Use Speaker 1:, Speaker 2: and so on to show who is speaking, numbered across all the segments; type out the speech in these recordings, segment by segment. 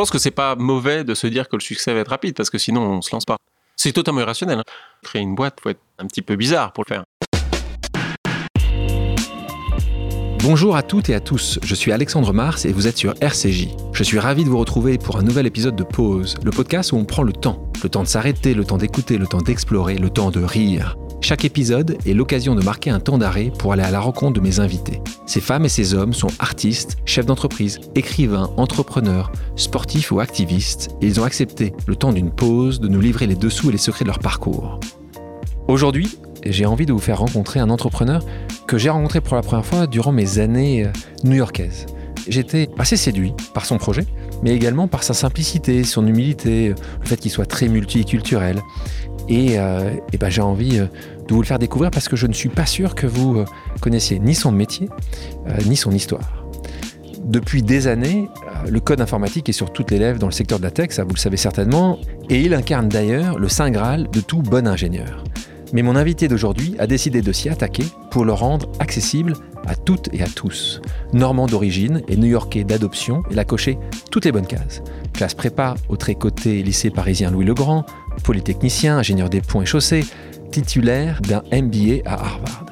Speaker 1: pense que c'est pas mauvais de se dire que le succès va être rapide parce que sinon on se lance pas. C'est totalement irrationnel. hein. Créer une boîte, faut être un petit peu bizarre pour le faire.
Speaker 2: Bonjour à toutes et à tous, je suis Alexandre Mars et vous êtes sur RCJ. Je suis ravi de vous retrouver pour un nouvel épisode de Pause, le podcast où on prend le temps. Le temps de s'arrêter, le temps d'écouter, le temps d'explorer, le temps de rire. Chaque épisode est l'occasion de marquer un temps d'arrêt pour aller à la rencontre de mes invités. Ces femmes et ces hommes sont artistes, chefs d'entreprise, écrivains, entrepreneurs, sportifs ou activistes, et ils ont accepté, le temps d'une pause, de nous livrer les dessous et les secrets de leur parcours. Aujourd'hui, j'ai envie de vous faire rencontrer un entrepreneur que j'ai rencontré pour la première fois durant mes années euh, new-yorkaises. J'étais assez séduit par son projet, mais également par sa simplicité, son humilité, euh, le fait qu'il soit très multiculturel. Et, euh, ben, j'ai envie euh, de vous le faire découvrir parce que je ne suis pas sûr que vous euh, connaissiez ni son métier, ni son histoire. Depuis des années, le code informatique est sur toutes les lèvres dans le secteur de la tech, ça vous le savez certainement, et il incarne d'ailleurs le saint graal de tout bon ingénieur. Mais mon invité d'aujourd'hui a décidé de s'y attaquer pour le rendre accessible à toutes et à tous. Normand d'origine et new-yorkais d'adoption, il a coché toutes les bonnes cases. Classe prépa au tricoté lycée parisien Louis le Grand, polytechnicien, ingénieur des ponts et chaussées, titulaire d'un MBA à Harvard.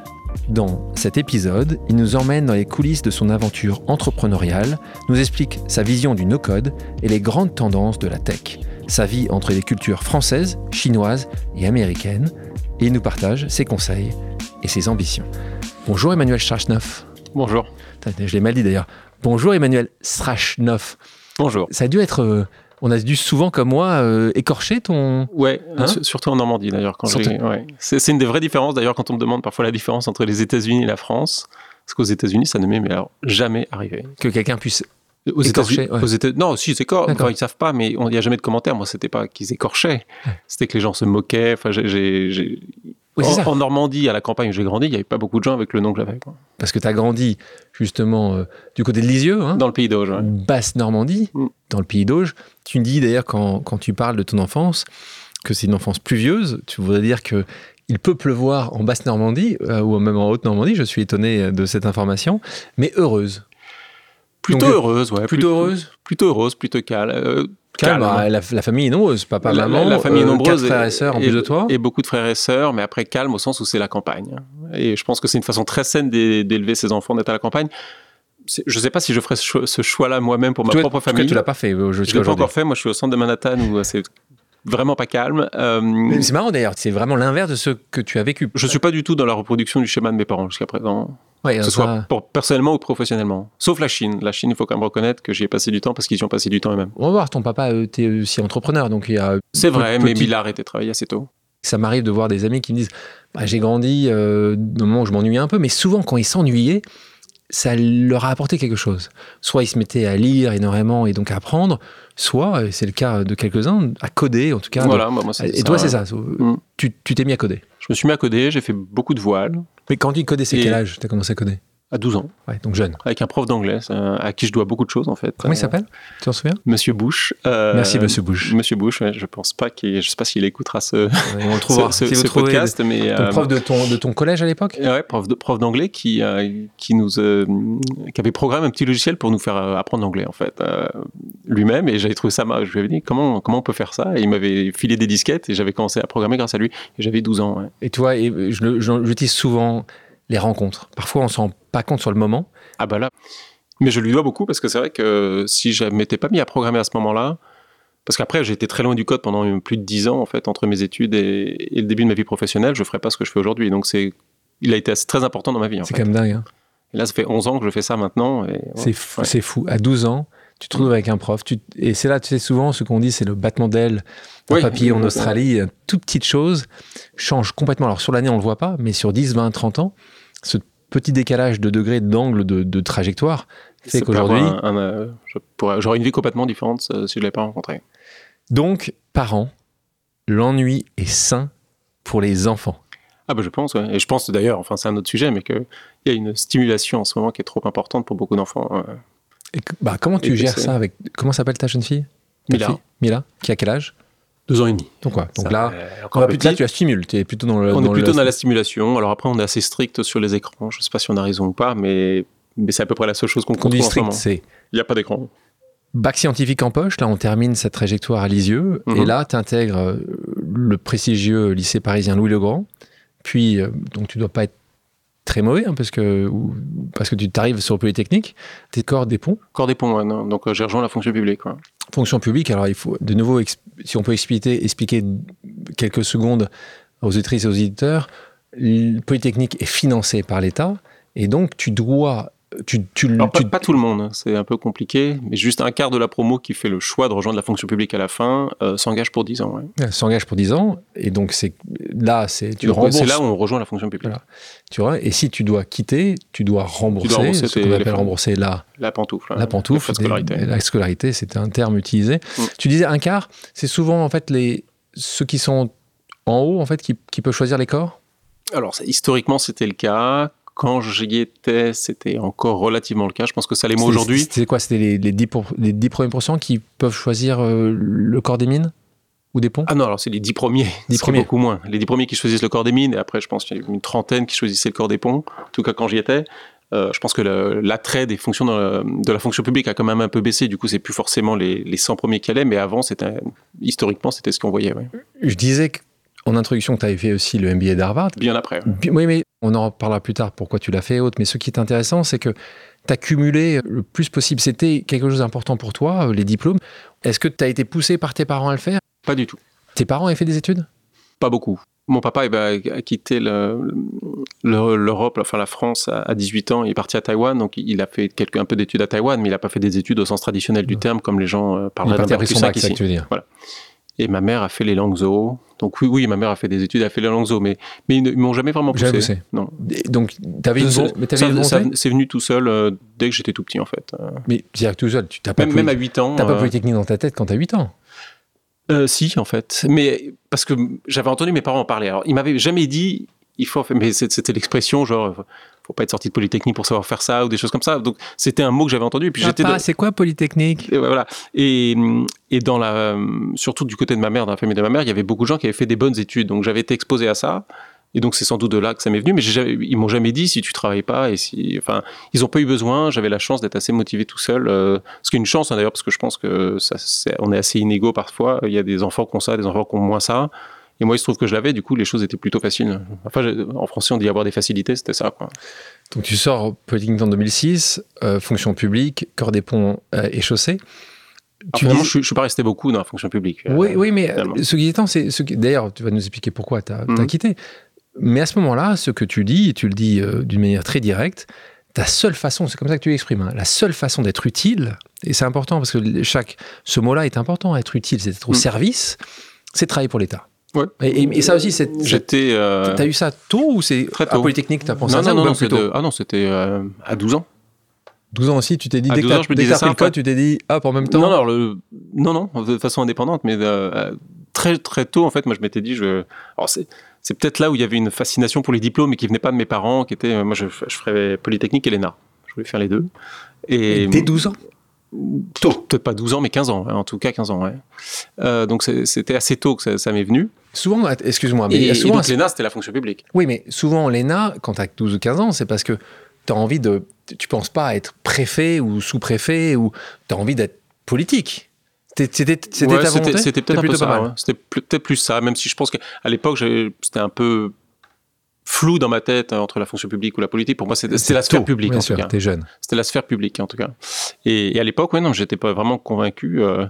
Speaker 2: Dans cet épisode, il nous emmène dans les coulisses de son aventure entrepreneuriale, nous explique sa vision du no-code et les grandes tendances de la tech, sa vie entre les cultures françaises, chinoises et américaines, et il nous partage ses conseils et ses ambitions. Bonjour Emmanuel Strachnoff.
Speaker 1: Bonjour.
Speaker 2: Je l'ai mal dit d'ailleurs. Bonjour Emmanuel Strachnoff.
Speaker 1: Bonjour.
Speaker 2: Ça a dû être... on a dû souvent, comme moi, euh, écorcher ton...
Speaker 1: Ouais,
Speaker 2: Hein
Speaker 1: su- surtout en Normandie d'ailleurs. quand
Speaker 2: Surtout.
Speaker 1: j'ai- ouais. C'est une des vraies différences d'ailleurs quand on me demande parfois la différence entre les États-Unis et la France. Parce qu'aux États-Unis, ça ne m'est mais alors jamais arrivé.
Speaker 2: Que quelqu'un puisse...
Speaker 1: Aux
Speaker 2: Écorcher,
Speaker 1: États-Unis,
Speaker 2: ouais.
Speaker 1: aux États- non, si, c'est enfin, ils savent pas, mais il n'y a jamais de commentaires. Moi, c'était pas qu'ils écorchaient, c'était que les gens se moquaient. Enfin, j'ai-
Speaker 2: Oui,
Speaker 1: en,
Speaker 2: ça.
Speaker 1: en Normandie, à la campagne où j'ai grandi, il n'y avait pas beaucoup de gens avec le nom que j'avais.
Speaker 2: Parce que tu as grandi justement euh, du côté de Lisieux, hein,
Speaker 1: Dans le pays d'Auge. ouais.
Speaker 2: basse Normandie,
Speaker 1: Mm.
Speaker 2: dans le pays d'Auge. Tu me dis d'ailleurs quand, quand tu parles de ton enfance que c'est une enfance pluvieuse. Tu voudrais dire que il peut pleuvoir en basse Normandie euh, ou même en haute Normandie. Je suis étonné de cette information, mais heureuse.
Speaker 1: Plutôt
Speaker 2: Donc,
Speaker 1: heureuse, ouais.
Speaker 2: Plutôt heureuse.
Speaker 1: Plutôt heureuse, plutôt calme. euh,
Speaker 2: Calme. bah, la, la famille est nombreuse, papa,
Speaker 1: La-
Speaker 2: maman,
Speaker 1: la famille est
Speaker 2: euh,
Speaker 1: nombreuse
Speaker 2: quatre frères et sœurs en
Speaker 1: et-
Speaker 2: plus de toi.
Speaker 1: Et beaucoup de frères et sœurs, mais après calme au sens où c'est la campagne. Et je pense que c'est une façon très saine d'é- d'élever ses enfants, d'être à la campagne. Je ne sais pas si je ferais ce choix- ce choix-là moi-même pour ma propre famille.
Speaker 2: tu l'as pas fait euh,
Speaker 1: je l'ai pas encore fait. Moi, je suis au centre de Manhattan où c'est vraiment pas calme. Euh,
Speaker 2: C'est marrant d'ailleurs, c'est vraiment l'inverse de ce que tu as vécu.
Speaker 1: je suis pas du tout dans la reproduction du schéma de mes parents jusqu'à présent,
Speaker 2: Ouais,
Speaker 1: que ce
Speaker 2: ça-
Speaker 1: soit pour, personnellement ou professionnellement. Sauf la Chine. La Chine, il faut quand même reconnaître que j'y ai passé du temps parce qu'ils y ont passé du temps eux-mêmes.
Speaker 2: On va voir, ton papa était aussi entrepreneur, donc il y a
Speaker 1: C'est vrai, mais il a arrêté de travailler assez tôt.
Speaker 2: ça m'arrive de voir des amis qui me disent Bah, j'ai grandi euh, au moment où je m'ennuyais un peu, mais souvent quand ils s'ennuyaient, ça leur a apporté quelque chose. Soit ils se mettaient à lire énormément et donc à apprendre, soit, et c'est le cas de quelques-uns, à coder en tout cas.
Speaker 1: Voilà, moi,
Speaker 2: et toi, c'est ça.
Speaker 1: Mm.
Speaker 2: Tu tu t'es mis à coder.
Speaker 1: Je me suis mis à coder, j'ai fait beaucoup de voiles
Speaker 2: Mais quand tu codais, c'est
Speaker 1: Et-
Speaker 2: quel âge? Tu as commencé à coder?
Speaker 1: À 12 ans.
Speaker 2: Ouais, donc jeune.
Speaker 1: avec un prof d'anglais euh, à qui je dois beaucoup de choses en fait.
Speaker 2: Comment il s'appelle? Tu t'en souviens?
Speaker 1: Monsieur Bush. Euh,
Speaker 2: Merci, Monsieur Bush.
Speaker 1: Monsieur Bush, ouais, je pense pas qu'il, je sais pas s'il écoutera ce,
Speaker 2: On le trouvera.
Speaker 1: ce,
Speaker 2: Si
Speaker 1: ce podcast, mais
Speaker 2: ton
Speaker 1: euh,
Speaker 2: prof de ton, de ton collège à l'époque?
Speaker 1: Ouais, prof, de, prof d'anglais qui euh, qui nous qui avait programmé un petit logiciel pour nous faire apprendre l'anglais en fait lui-même et j'avais trouvé ça mar- je lui avais dit comment comment on peut faire ça? Et il m'avait filé des disquettes et j'avais commencé à programmer grâce à lui et j'avais 12 ans. ouais.
Speaker 2: Et toi, et je j'utilise souvent les rencontres. Parfois, on s'en rend pas compte sur le moment.
Speaker 1: Ah bah là. Mais je lui dois beaucoup parce que c'est vrai que si je m'étais pas mis à programmer à ce moment-là, parce qu'après j'ai été très loin du code pendant plus de 10 ans en fait entre mes études et, et le début de ma vie professionnelle, je ferais pas ce que je fais aujourd'hui. Donc c'est, il a été assez- très important dans ma vie
Speaker 2: C'est quand même dingue. hein.
Speaker 1: Et là ça fait 11 ans que je fais ça maintenant.
Speaker 2: C'est fou,
Speaker 1: Ouais.
Speaker 2: c'est fou. À 12 ans, tu te retrouves avec un prof. tu- et c'est là, tu sais, souvent, ce qu'on dit, c'est le battement d'aile d'un
Speaker 1: Oui.
Speaker 2: papier en Australie. Toute petite chose change complètement. Alors, sur l'année, on le voit pas, mais sur 10, 20, 30 ans, ce petit décalage de degré, d'angle, de, de trajectoire fait qu'aujourd'hui,
Speaker 1: un- un, euh, j'aurais une vie complètement différente euh, si je l'avais pas rencontré.
Speaker 2: donc, parents, l'ennui est sain pour les enfants.
Speaker 1: Ah bah je pense, ouais. et je pense d'ailleurs, enfin c'est un autre sujet, mais qu'il y a une stimulation en ce moment qui est trop importante pour beaucoup d'enfants.
Speaker 2: Et que- bah, comment tu
Speaker 1: Et
Speaker 2: gères ça avec. Comment s'appelle ta jeune fille? Ta
Speaker 1: Mila.
Speaker 2: fille? Mila, qui a quel âge?
Speaker 1: Deux ans et demi.
Speaker 2: Donc, quoi Donc là,
Speaker 1: euh,
Speaker 2: on plus- là, tu la stimules. Tu es plutôt dans le.
Speaker 1: On est plutôt
Speaker 2: le-
Speaker 1: dans la stimulation. Alors après, on est assez strict sur les écrans. Je ne sais pas si on a raison ou pas, mais, mais c'est à peu près la seule chose qu'on
Speaker 2: Quand on dit
Speaker 1: contrôle en ce
Speaker 2: strict,
Speaker 1: moment.
Speaker 2: c'est
Speaker 1: Il n'y a pas d'écran.
Speaker 2: Bac scientifique en poche, là on termine cette trajectoire à Lisieux, et
Speaker 1: Mhm.
Speaker 2: là tu intègres le prestigieux lycée parisien Louis le Grand, puis euh, donc tu dois pas être très mauvais hein, parce que ou- parce que tu t'arrives sur Polytechnique, t'es corps des ponts,
Speaker 1: Corps des ponts, ouais, non. donc euh, j'ai rejoint la fonction publique.
Speaker 2: fonction publique. Alors il faut de nouveau si on peut expliquer expliquer quelques secondes aux auditrices et aux éditeurs, Polytechnique est financé par l'État et donc tu dois tu, tu,
Speaker 1: Alors, pas,
Speaker 2: tu-
Speaker 1: pas tout le monde, hein, c'est un peu compliqué, mais juste un quart de la promo qui fait le choix de rejoindre la fonction publique à la fin euh, s'engage pour 10 ans. ouais.
Speaker 2: Elle s'engage pour 10 ans et donc c'est là c'est tu rembourses
Speaker 1: C'est là où on rejoint la fonction publique.
Speaker 2: Voilà. tu vois et si tu dois quitter tu dois rembourser,
Speaker 1: rembourser
Speaker 2: ce qu'on appelle rembourser la
Speaker 1: La pantoufle. hein,
Speaker 2: la pantoufle
Speaker 1: de scolarité.
Speaker 2: des- la scolarité c'est un terme utilisé
Speaker 1: Mm.
Speaker 2: tu disais un quart c'est souvent en fait les ceux qui sont en haut en fait qui, qui peuvent choisir les corps?
Speaker 1: Alors, historiquement, c'était le cas. Quand j'y étais, c'était encore relativement le cas. Je pense que ça l'est moins
Speaker 2: C'était-
Speaker 1: aujourd'hui.
Speaker 2: c'était quoi c'était les, les, 10 pour- les 10 premiers pourcents qui peuvent choisir euh, le corps des mines ou des ponts?
Speaker 1: Ah non, alors c'est les 10 premiers.
Speaker 2: Dix
Speaker 1: C'est
Speaker 2: premiers.
Speaker 1: beaucoup moins. Les 10 premiers qui choisissent le corps des mines, et après, je pense qu'il y a une trentaine qui choisissaient le corps des ponts. En tout cas, quand j'y étais. Euh, je pense que l'attrait des fonctions la- de la fonction publique a quand même un peu baissé. Du coup, c'est plus forcément les, les 100 premiers qui allaient, mais avant, c'était historiquement, c'était ce qu'on voyait. ouais.
Speaker 2: je disais que- en introduction tu avais fait aussi le MBA d'Harvard
Speaker 1: Bien après. ouais.
Speaker 2: Oui, mais on en reparlera plus tard pourquoi tu l'as fait et autres. Mais ce qui est intéressant, c'est que tu as cumulé le plus possible. C'était quelque chose d'important pour toi, euh, les diplômes. Est-ce que tu as été poussé par tes parents à le faire?
Speaker 1: Pas du tout.
Speaker 2: Tes parents avaient fait des études?
Speaker 1: Pas beaucoup. Mon papa eh ben, a quitté le- le- l'Europe, enfin la France, à à 18 ans. Il est parti à Taïwan, donc il a fait quelques, un peu d'études à Taïwan, mais il n'a pas fait des études au sens traditionnel du
Speaker 2: Ouais.
Speaker 1: terme, comme les gens euh, parleraient d'un bac plus
Speaker 2: son
Speaker 1: 5
Speaker 2: bac, c'est ça
Speaker 1: ici.
Speaker 2: que tu veux dire.
Speaker 1: Et ma mère a fait les langues zoos. Donc oui, oui, ma mère a fait des études, a fait les langues zoos, mais, mais ils ne m'ont jamais vraiment poussé.
Speaker 2: Jamais poussé.
Speaker 1: Non.
Speaker 2: Et Donc, tu avais une, bon- t'avais une
Speaker 1: C'est venu tout seul euh, dès que j'étais tout petit, en fait. Euh,
Speaker 2: Mais direct tout seul, tu n'as pas,
Speaker 1: même, même à 8 ans.
Speaker 2: t'as pas
Speaker 1: euh,
Speaker 2: Polytechnique dans ta tête quand tu as 8 ans.
Speaker 1: Euh, si, en fait. Mais parce que j'avais entendu mes parents en parler. Alors, ils m'avaient jamais dit, il faut, mais c'était l'expression genre, faut pas être sorti de Polytechnique pour savoir faire ça ou des choses comme ça. Donc, c'était un mot que j'avais entendu. Et puis j'étais. De-
Speaker 2: c'est quoi Polytechnique?
Speaker 1: Et voilà. Et, et dans la, surtout du côté de ma mère, dans la famille de ma mère, il y avait beaucoup de gens qui avaient fait des bonnes études. Donc, j'avais été exposé à ça. Et donc, c'est sans doute de là que ça m'est venu. Mais jamais- ils m'ont jamais dit si tu travailles pas et si, enfin, ils ont pas eu besoin. J'avais la chance d'être assez motivé tout seul. euh, ce qui est une chance, hein, d'ailleurs, parce que je pense que ça, on est assez inégaux parfois. Il y a des enfants qui ont ça, des enfants qui ont moins ça. Et moi, il se trouve que je l'avais. Du coup, les choses étaient plutôt faciles. Enfin, en français, on dit avoir des facilités. C'était ça, quoi.
Speaker 2: Donc tu sors Polytechnique en 2006, euh, fonction publique, corps des ponts euh, et chaussées.
Speaker 1: Alors,
Speaker 2: Tu dis-
Speaker 1: je, je suis pas resté beaucoup dans la fonction publique.
Speaker 2: Oui,
Speaker 1: Euh,
Speaker 2: oui, mais
Speaker 1: finalement.
Speaker 2: ce qui est étant, c'est ce qui- d'ailleurs, tu vas nous expliquer pourquoi tu as,
Speaker 1: Mhm.
Speaker 2: quitté. Mais à ce moment-là, ce que tu dis, et tu le dis d'une manière très directe, ta seule façon, c'est comme ça que tu l'exprimes, hein, la seule façon d'être utile, et c'est important parce que chaque, ce mot-là est important, être utile, c'est être au
Speaker 1: Mhm.
Speaker 2: service, c'est travailler pour l'État.
Speaker 1: Ouais.
Speaker 2: Et, et- et ça aussi, c'est,
Speaker 1: J'étais. euh,
Speaker 2: t'as eu ça tôt ou c'est
Speaker 1: Très
Speaker 2: à
Speaker 1: tôt.
Speaker 2: Polytechnique, t'as pensé
Speaker 1: non,
Speaker 2: à ça
Speaker 1: non,
Speaker 2: ou
Speaker 1: non,
Speaker 2: plus tôt
Speaker 1: c'était- ah non, c'était euh, à 12 ans.
Speaker 2: 12 ans aussi, tu t'es dit,
Speaker 1: À
Speaker 2: dès que
Speaker 1: 12
Speaker 2: t'as que pris le code, tu t'es dit, hop, en même temps.
Speaker 1: Non, non, alors le... non, non, de façon indépendante, mais euh, très très tôt, en fait, moi, je m'étais dit, je... alors c'est c'est peut-être là où il y avait une fascination pour les diplômes, mais qui venait pas de mes parents, qui était, euh, moi, je, je ferais Polytechnique et l'ENA. Je voulais faire les deux. Et,
Speaker 2: dès 12 ans
Speaker 1: Tôt. Peut-être pas 12 ans, mais 15 ans, hein, en tout cas 15 ans, ouais. Euh, donc c'était assez tôt que ça, ça m'est venu.
Speaker 2: Souvent, excuse-moi, mais
Speaker 1: Et, et
Speaker 2: souvent,
Speaker 1: donc l'ENA, c'était la fonction publique.
Speaker 2: Oui, mais souvent, l'ENA, quand tu as 12 ou 15 ans, c'est parce que tu as envie de. Tu penses pas à être préfet ou sous-préfet ou tu as envie d'être politique. C'était
Speaker 1: Ouais,
Speaker 2: ta volonté?
Speaker 1: C'était peut-être un peu ça. ouais. C'était peut-être plus ça, même si je pense qu'à l'époque, c'était un peu flou dans ma tête hein, entre la fonction publique ou la politique. Pour moi, c'était la sphère
Speaker 2: Tôt,
Speaker 1: publique, en
Speaker 2: sûr,
Speaker 1: tout cas.
Speaker 2: T'es jeune.
Speaker 1: C'était la sphère publique, en tout cas. Et, et à l'époque, ouais, non, j'étais pas vraiment convaincu. euh,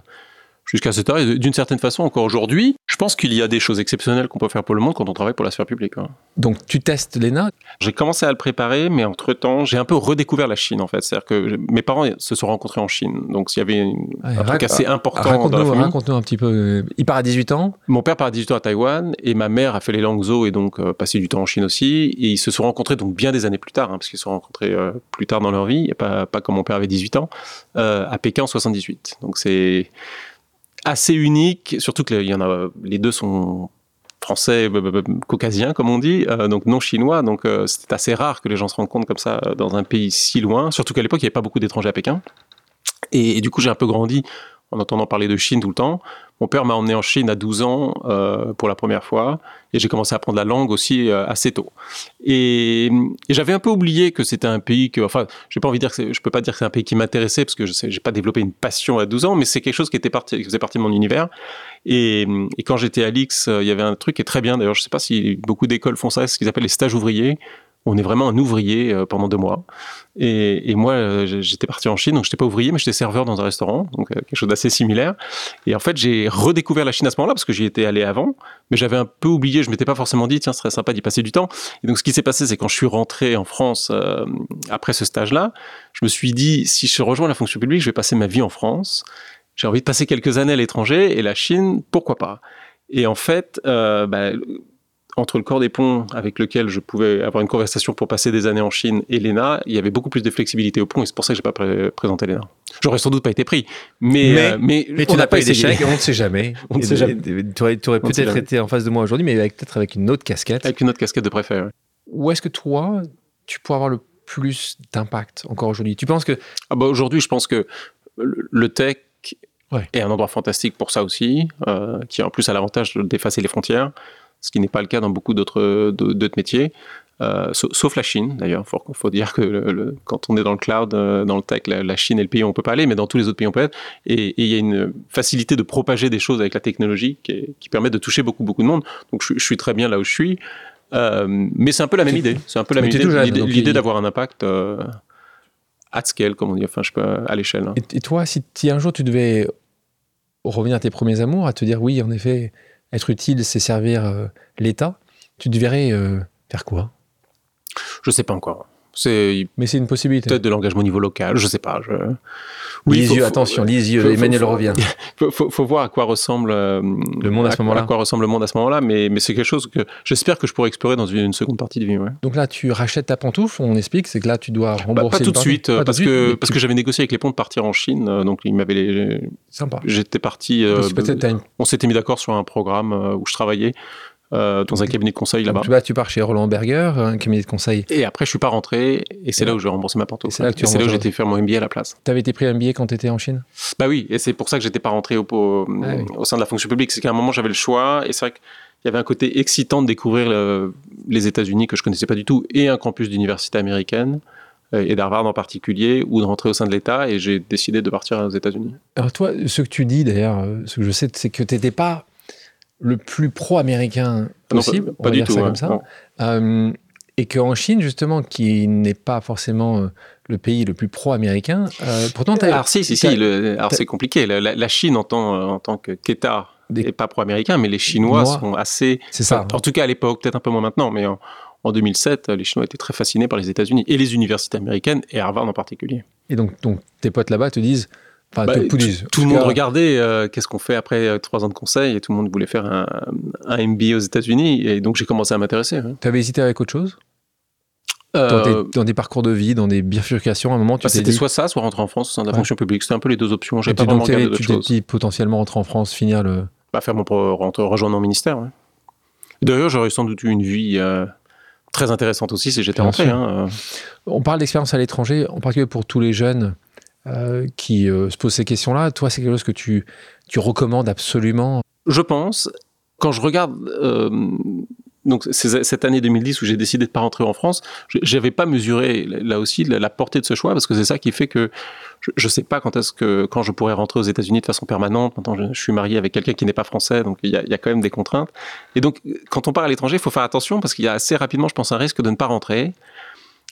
Speaker 1: Jusqu'à cette heure, et d'une certaine façon, encore aujourd'hui, je pense qu'il y a des choses exceptionnelles qu'on peut faire pour le monde quand on travaille pour la sphère publique. hein.
Speaker 2: Donc, tu testes l'ENA?
Speaker 1: J'ai commencé à le préparer, mais entre-temps, j'ai un peu redécouvert la Chine, en fait. C'est-à-dire que mes parents se sont rencontrés en Chine. Donc, s'il y avait une-
Speaker 2: Ouais,
Speaker 1: un truc assez important dans la
Speaker 2: Raconte-nous
Speaker 1: famille.
Speaker 2: raconte-nous un petit peu. Il part à 18 ans?
Speaker 1: Mon père part à 18 ans à Taïwan et ma mère a fait les langues et donc euh, passé du temps en Chine aussi. Et ils se sont rencontrés donc bien des années plus tard, hein, parce qu'ils se sont rencontrés euh, plus tard dans leur vie, et pas, pas comme mon père avait 18 ans, euh, à Pékin en 78. Donc c'est assez unique, surtout que y en a, les deux sont français, caucasiens comme on dit, euh, donc non chinois. Donc euh, c'est assez rare que les gens se rencontrent comme ça euh, dans un pays si loin, surtout qu'à l'époque il n'y avait pas beaucoup d'étrangers à Pékin. Et du coup j'ai un peu grandi en entendant parler de Chine tout le temps. Mon père m'a emmené en Chine à 12 ans euh, pour la première fois et j'ai commencé à apprendre la langue aussi euh, assez tôt. Et, j'avais un peu oublié que c'était un pays que, enfin, j'ai pas envie de dire que je peux pas dire que c'est un pays qui m'intéressait parce que je j'ai pas développé une passion à 12 ans, mais c'est quelque chose qui était parti, qui faisait partie de mon univers. Et, et quand j'étais à l'X, euh, il y avait un truc qui est très bien. D'ailleurs, je sais pas si beaucoup d'écoles font ça, ce qu'ils appellent les stages ouvriers on est vraiment un ouvrier euh, pendant deux mois. Et, et moi, euh, j'étais parti en Chine, donc j'étais pas ouvrier, mais j'étais serveur dans un restaurant, donc euh, quelque chose d'assez similaire. Et en fait, j'ai redécouvert la Chine à ce moment-là parce que j'y étais allé avant, mais j'avais un peu oublié. Je m'étais pas forcément dit, tiens, ce serait sympa d'y passer du temps. Et donc, ce qui s'est passé, c'est quand je suis rentré en France euh, après ce stage-là, je me suis dit, si je rejoins la fonction publique, je vais passer ma vie en France. J'ai envie de passer quelques années à l'étranger et la Chine, pourquoi pas? Et en fait, euh, bah, entre le corps des ponts avec lequel je pouvais avoir une conversation pour passer des années en Chine et l'ENA, il y avait beaucoup plus de flexibilité au pont et c'est pour ça que j'ai pas pré- présenté l'ENA. J'aurais sans doute pas été pris, mais
Speaker 2: Mais-
Speaker 1: euh, mais,
Speaker 2: Mais
Speaker 1: on
Speaker 2: tu
Speaker 1: n'a
Speaker 2: n'as pas
Speaker 1: essayé.
Speaker 2: essayé, on ne sait jamais.
Speaker 1: On ne sait jamais.
Speaker 2: Tu aurais, peut-être été en face de moi aujourd'hui, mais peut-être avec une autre casquette.
Speaker 1: Avec une autre casquette de préfet. ouais.
Speaker 2: Où est-ce que toi, tu pourrais avoir le plus d'impact encore aujourd'hui? Tu penses que
Speaker 1: Ah bah aujourd'hui, je pense que le tech
Speaker 2: Ouais.
Speaker 1: est un endroit fantastique pour ça aussi, euh, qui en plus a l'avantage d'effacer les frontières, ce qui n'est pas le cas dans beaucoup d'autres métiers. Euh, sa- sauf la Chine, d'ailleurs. Il faut, faut dire que le- le- quand on est dans le cloud, euh, dans le tech, la, la Chine est le pays où on peut pas aller, mais dans tous les autres pays on peut être. Et il y a une facilité de propager des choses avec la technologie qui, est- qui permet de toucher beaucoup, beaucoup de monde. Donc je, je suis très bien là où je suis. Euh, mais c'est un peu la même idée. C'est un peu la
Speaker 2: mais
Speaker 1: même idée. L'idée d'avoir un impact at scale, comme on dit, enfin, je peux, à l'échelle. hein.
Speaker 2: Et, et toi, si, si un jour tu devais revenir à tes premiers amours, à te dire oui, en effet, être utile, c'est servir euh, l'État, tu devrais euh, faire quoi?
Speaker 1: Je sais pas encore.
Speaker 2: Mais c'est une possibilité.
Speaker 1: peut-être de l'engagement au niveau local, je sais pas. Je... faut-
Speaker 2: yeux,
Speaker 1: faut-
Speaker 2: attention, les yeux,
Speaker 1: faut-
Speaker 2: Emmanuel
Speaker 1: faut-
Speaker 2: revient.
Speaker 1: Faut, faut, faut voir à quoi ressemble euh,
Speaker 2: Le monde à ce moment-là.
Speaker 1: À quoi ressemble le monde à ce moment-là, mais, mais c'est quelque chose que j'espère que je pourrais explorer dans une, une seconde partie de vie. Ouais.
Speaker 2: Donc là, tu rachètes ta pantoufle, on explique, c'est que là, tu dois
Speaker 1: Bah,
Speaker 2: rembourser.
Speaker 1: pas tout de suite,
Speaker 2: Pas tout de
Speaker 1: parce que parce
Speaker 2: tu-
Speaker 1: que j'avais négocié avec les ponts de partir en Chine, euh, donc ils m'avaient.
Speaker 2: Sympa.
Speaker 1: J'étais parti. euh, on s'était mis d'accord sur un programme où je travaillais euh, dans un cabinet de conseil là-bas.
Speaker 2: Tu, tu pars chez Roland Berger, un cabinet de conseil.
Speaker 1: Et après, je suis pas rentré, et c'est là où je remboursé ma
Speaker 2: et c'est là
Speaker 1: là où j'étais faire mon MBA à la place.
Speaker 2: Tu avais été pris un billet quand tu étais en Chine?
Speaker 1: Bah oui, et c'est pour ça que j'étais pas rentré au, au,
Speaker 2: Ah oui.
Speaker 1: au sein de la fonction publique. C'est qu'à un moment, j'avais le choix, et c'est vrai qu'il y avait un côté excitant de découvrir le- les États-Unis que je connaissais pas du tout, et un campus d'université américaine, euh, et d'Harvard en particulier, ou de rentrer au sein de l'État, et j'ai décidé de partir aux États-Unis.
Speaker 2: Alors toi, ce que tu dis d'ailleurs, euh, ce que je sais, c'est que tu n'étais pas le plus pro-américain
Speaker 1: Non,
Speaker 2: possible,
Speaker 1: pas,
Speaker 2: on va
Speaker 1: du
Speaker 2: dire
Speaker 1: tout.
Speaker 2: ça
Speaker 1: ouais.
Speaker 2: comme ça.
Speaker 1: Non.
Speaker 2: Euh, et qu'en Chine, justement, qui n'est pas forcément euh, le pays le plus pro-américain, euh, pourtant, tu
Speaker 1: Alors si, si, si, le- alors c'est compliqué. La, Chine en tant, en tant que qu'État n'est pas pro-américain, mais les Chinois
Speaker 2: Moi,
Speaker 1: sont assez...
Speaker 2: c'est ça.
Speaker 1: Enfin, en tout cas à l'époque, peut-être un peu moins maintenant, mais en, en 2007, les Chinois étaient très fascinés par les États-Unis, et les universités américaines, et Harvard en particulier.
Speaker 2: Et donc, donc, tes potes là-bas te disent, enfin,
Speaker 1: Bah, tout, le monde regardait euh, qu'est-ce qu'on fait après euh, trois ans de conseil et tout le monde voulait faire un, un MBA aux États-Unis et donc j'ai commencé à m'intéresser. hein.
Speaker 2: T'avais hésité avec autre chose? Dans,
Speaker 1: Euh,
Speaker 2: dans des parcours de vie, dans des bifurcations, à un moment, tu
Speaker 1: bah, C'était
Speaker 2: dit,
Speaker 1: soit ça, soit rentrer en France de la
Speaker 2: Ouais.
Speaker 1: fonction publique. C'était un peu les deux options.
Speaker 2: tu,
Speaker 1: pas vraiment
Speaker 2: donc,
Speaker 1: d'autres
Speaker 2: tu t'es dit potentiellement rentrer en France, finir le...
Speaker 1: Pas faire mon rentrer- rejoindre mon ministère. ouais. D'ailleurs, j'aurais sans doute eu une vie euh, très intéressante aussi si j'étais rentré. hein, euh.
Speaker 2: On parle d'expérience à l'étranger, en particulier pour tous les jeunes euh, qui euh, se posent ces questions-là. Toi, c'est quelque chose que tu, tu recommandes absolument?
Speaker 1: Je pense, quand je regarde euh, donc cette année 2010 où j'ai décidé de pas rentrer en France, je- j'avais pas mesuré là aussi la, portée de ce choix parce que c'est ça qui fait que je, je sais pas quand est-ce que quand je pourrais rentrer aux États-Unis de façon permanente. Maintenant, je, suis marié avec quelqu'un qui n'est pas français, donc il y, y a quand même des contraintes. Et donc, quand on part à l'étranger, il faut faire attention parce qu'il y a assez rapidement, je pense, un risque de ne pas rentrer.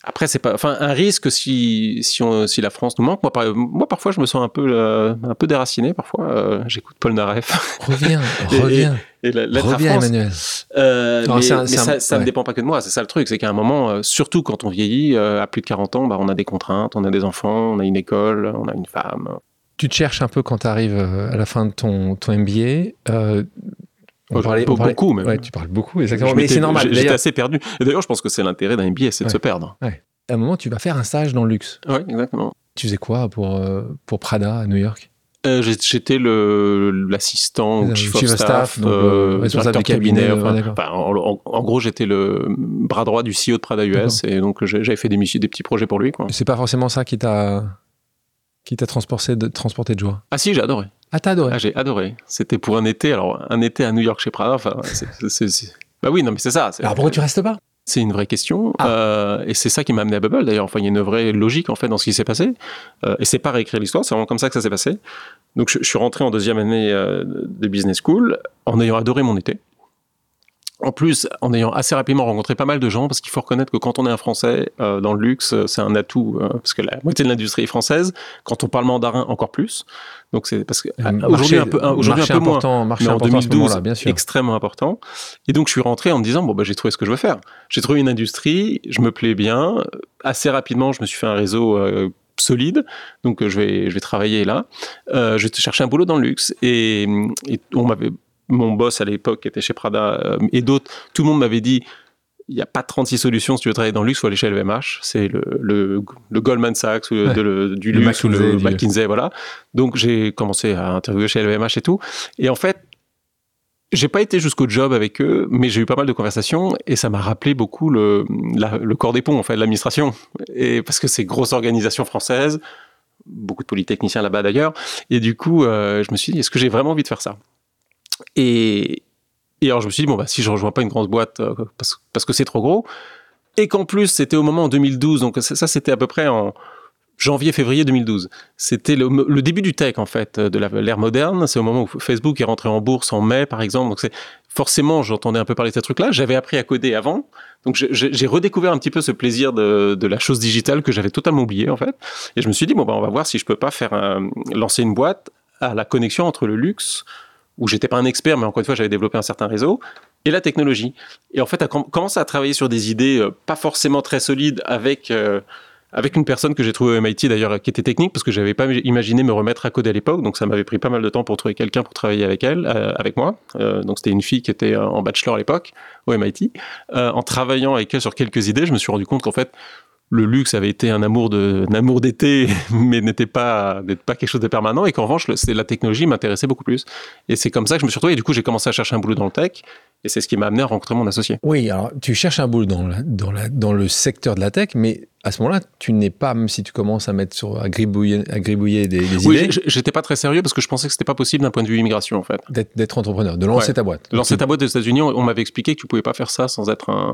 Speaker 1: Après, c'est pas, enfin, un risque si, si, on, si la France nous manque. Moi, par- moi, parfois, je me sens un peu, euh, un peu déraciné. Parfois, euh, j'écoute Paul Naref
Speaker 2: Reviens,
Speaker 1: Et-
Speaker 2: reviens,
Speaker 1: et la, lettre à
Speaker 2: reviens,
Speaker 1: France.
Speaker 2: Emmanuel.
Speaker 1: Euh,
Speaker 2: Non,
Speaker 1: mais
Speaker 2: c'est un-
Speaker 1: mais
Speaker 2: c'est un-
Speaker 1: ça, ne dépend pas que de moi, c'est ça le truc, c'est qu'à un moment, surtout quand on vieillit, à plus de 40 ans, bah, on a des contraintes, on a des enfants, on a une école, on a une femme.
Speaker 2: Tu te cherches un peu quand tu arrives à la fin de ton, ton MBA. On parlait, on parlait-
Speaker 1: beaucoup même.
Speaker 2: Ouais, tu parles beaucoup, exactement.
Speaker 1: Je
Speaker 2: Mais c'est normal.
Speaker 1: J'étais assez perdu. Et d'ailleurs, je pense que c'est l'intérêt d'un MBA, c'est de
Speaker 2: Ouais.
Speaker 1: se perdre.
Speaker 2: à un moment, tu vas faire un stage dans le luxe.
Speaker 1: Oui, exactement.
Speaker 2: Tu faisais quoi pour, euh, pour Prada à New York?
Speaker 1: Euh, J'étais l'assistant ou chief,
Speaker 2: chief
Speaker 1: of staff,
Speaker 2: staff, donc, euh, responsable
Speaker 1: directeur
Speaker 2: du cabinet,
Speaker 1: enfin, enfin, en, gros, j'étais le bras droit du CEO de Prada US et donc j'avais fait des, petits projets pour lui.
Speaker 2: C'est pas forcément ça qui t'a qui t'a transporté de, transporté de joie.
Speaker 1: Ah si, j'ai adoré.
Speaker 2: Ah, t'as adoré
Speaker 1: Ah, j'ai adoré. C'était pour un été, alors un été à New York chez Prada. Enfin, bah oui, non, mais c'est ça.
Speaker 2: Alors pourquoi tu restes pas?
Speaker 1: C'est une vraie question.
Speaker 2: Ah.
Speaker 1: euh, et c'est ça qui m'a amené à Bubble d'ailleurs. Enfin, il y a une vraie logique en fait dans ce qui s'est passé. Euh, et c'est pas réécrire l'histoire, c'est vraiment comme ça que ça s'est passé. Donc je, je suis rentré en deuxième année euh, de business school en ayant adoré mon été. En plus, en ayant assez rapidement rencontré pas mal de gens, parce qu'il faut reconnaître que quand on est un Français euh, dans le luxe, euh, c'est un atout, euh, parce que la moitié de l'industrie est française. Quand on parle mandarin, encore plus. Donc c'est parce que aujourd'hui un peu, aujourd'hui un peu moins
Speaker 2: important,
Speaker 1: mais en
Speaker 2: important à ce
Speaker 1: 2012,
Speaker 2: moment-là, bien sûr.
Speaker 1: extrêmement important. Et donc, je suis rentré en me disant, bon, bah, j'ai trouvé ce que je veux faire. J'ai trouvé une industrie, je me plais bien. Assez rapidement, je me suis fait un réseau euh, solide. Donc, je vais, je vais travailler là. Euh, je cherchais un boulot dans le luxe. Et, et on m'avait, mon boss à l'époque qui était chez Prada euh, et d'autres, tout le monde m'avait dit, il n'y a pas 36 solutions si tu veux travailler dans le luxe, faut aller chez LVMH. C'est le, le, le Goldman Sachs ou le-
Speaker 2: Ouais.
Speaker 1: de le- du
Speaker 2: Le
Speaker 1: luxe ou
Speaker 2: McKinsey,
Speaker 1: le
Speaker 2: du-
Speaker 1: McKinsey, voilà. Donc, j'ai commencé à interviewer chez LVMH et tout. Et en fait, j'ai pas été jusqu'au job avec eux, mais j'ai eu pas mal de conversations et ça m'a rappelé beaucoup le, la- le corps des ponts, en fait, l'administration. Et parce que c'est grosse organisation française, beaucoup de polytechniciens là-bas d'ailleurs. Et du coup, euh, je me suis dit, est-ce que j'ai vraiment envie de faire ça? Et, alors je me suis dit, bon, bah, si je rejoins pas une grosse boîte euh, parce, parce que c'est trop gros, et qu'en plus c'était au moment en 2012, donc ça, c'était à peu près en janvier-février 2012. C'était le, début du tech en fait, de l'ère moderne. C'est au moment où Facebook est rentré en bourse en mai par exemple. Donc forcément j'entendais un peu parler de ces trucs-là. J'avais appris à coder avant, donc j'ai redécouvert un petit peu ce plaisir de, la chose digitale que j'avais totalement oublié en fait. Et je me suis dit bon bah on va voir si je peux pas faire un- lancer une boîte à la connexion entre le luxe où j'étais pas un expert, mais encore une fois, j'avais développé un certain réseau, et la technologie. Et en fait, à com- commencer à travailler sur des idées euh, pas forcément très solides avec, euh, avec une personne que j'ai trouvée au MIT d'ailleurs, qui était technique, parce que j'avais pas imaginé me remettre à coder à l'époque, donc ça m'avait pris pas mal de temps pour trouver quelqu'un pour travailler avec elle, euh, avec moi. Donc c'était une fille qui était en bachelor à l'époque, au MIT. En travaillant avec elle sur quelques idées, je me suis rendu compte qu'en fait, le luxe avait été un amour de, un amour d'été, mais n'était pas, pas quelque chose de permanent, et qu'en revanche, c'est la technologie m'intéressait beaucoup plus. Et c'est comme ça que je me suis retrouvé. Et du coup, j'ai commencé à chercher un boulot dans le tech, et c'est ce qui m'a amené à rencontrer mon associé.
Speaker 2: Oui, alors tu cherches un boulot dans, la- dans, la- dans le secteur de la tech, mais à ce moment-là, tu n'es pas, même si tu commences à mettre sur à gribouiller, à gribouiller des, des
Speaker 1: Oui,
Speaker 2: idées,
Speaker 1: j- j'étais pas très sérieux parce que je pensais que c'était pas possible d'un point de vue immigration, en fait.
Speaker 2: d'être, d'être entrepreneur, de lancer
Speaker 1: Ouais.
Speaker 2: ta boîte.
Speaker 1: De lancer ta boîte aux États-Unis, on, on m'avait expliqué que tu pouvais pas faire ça sans être un,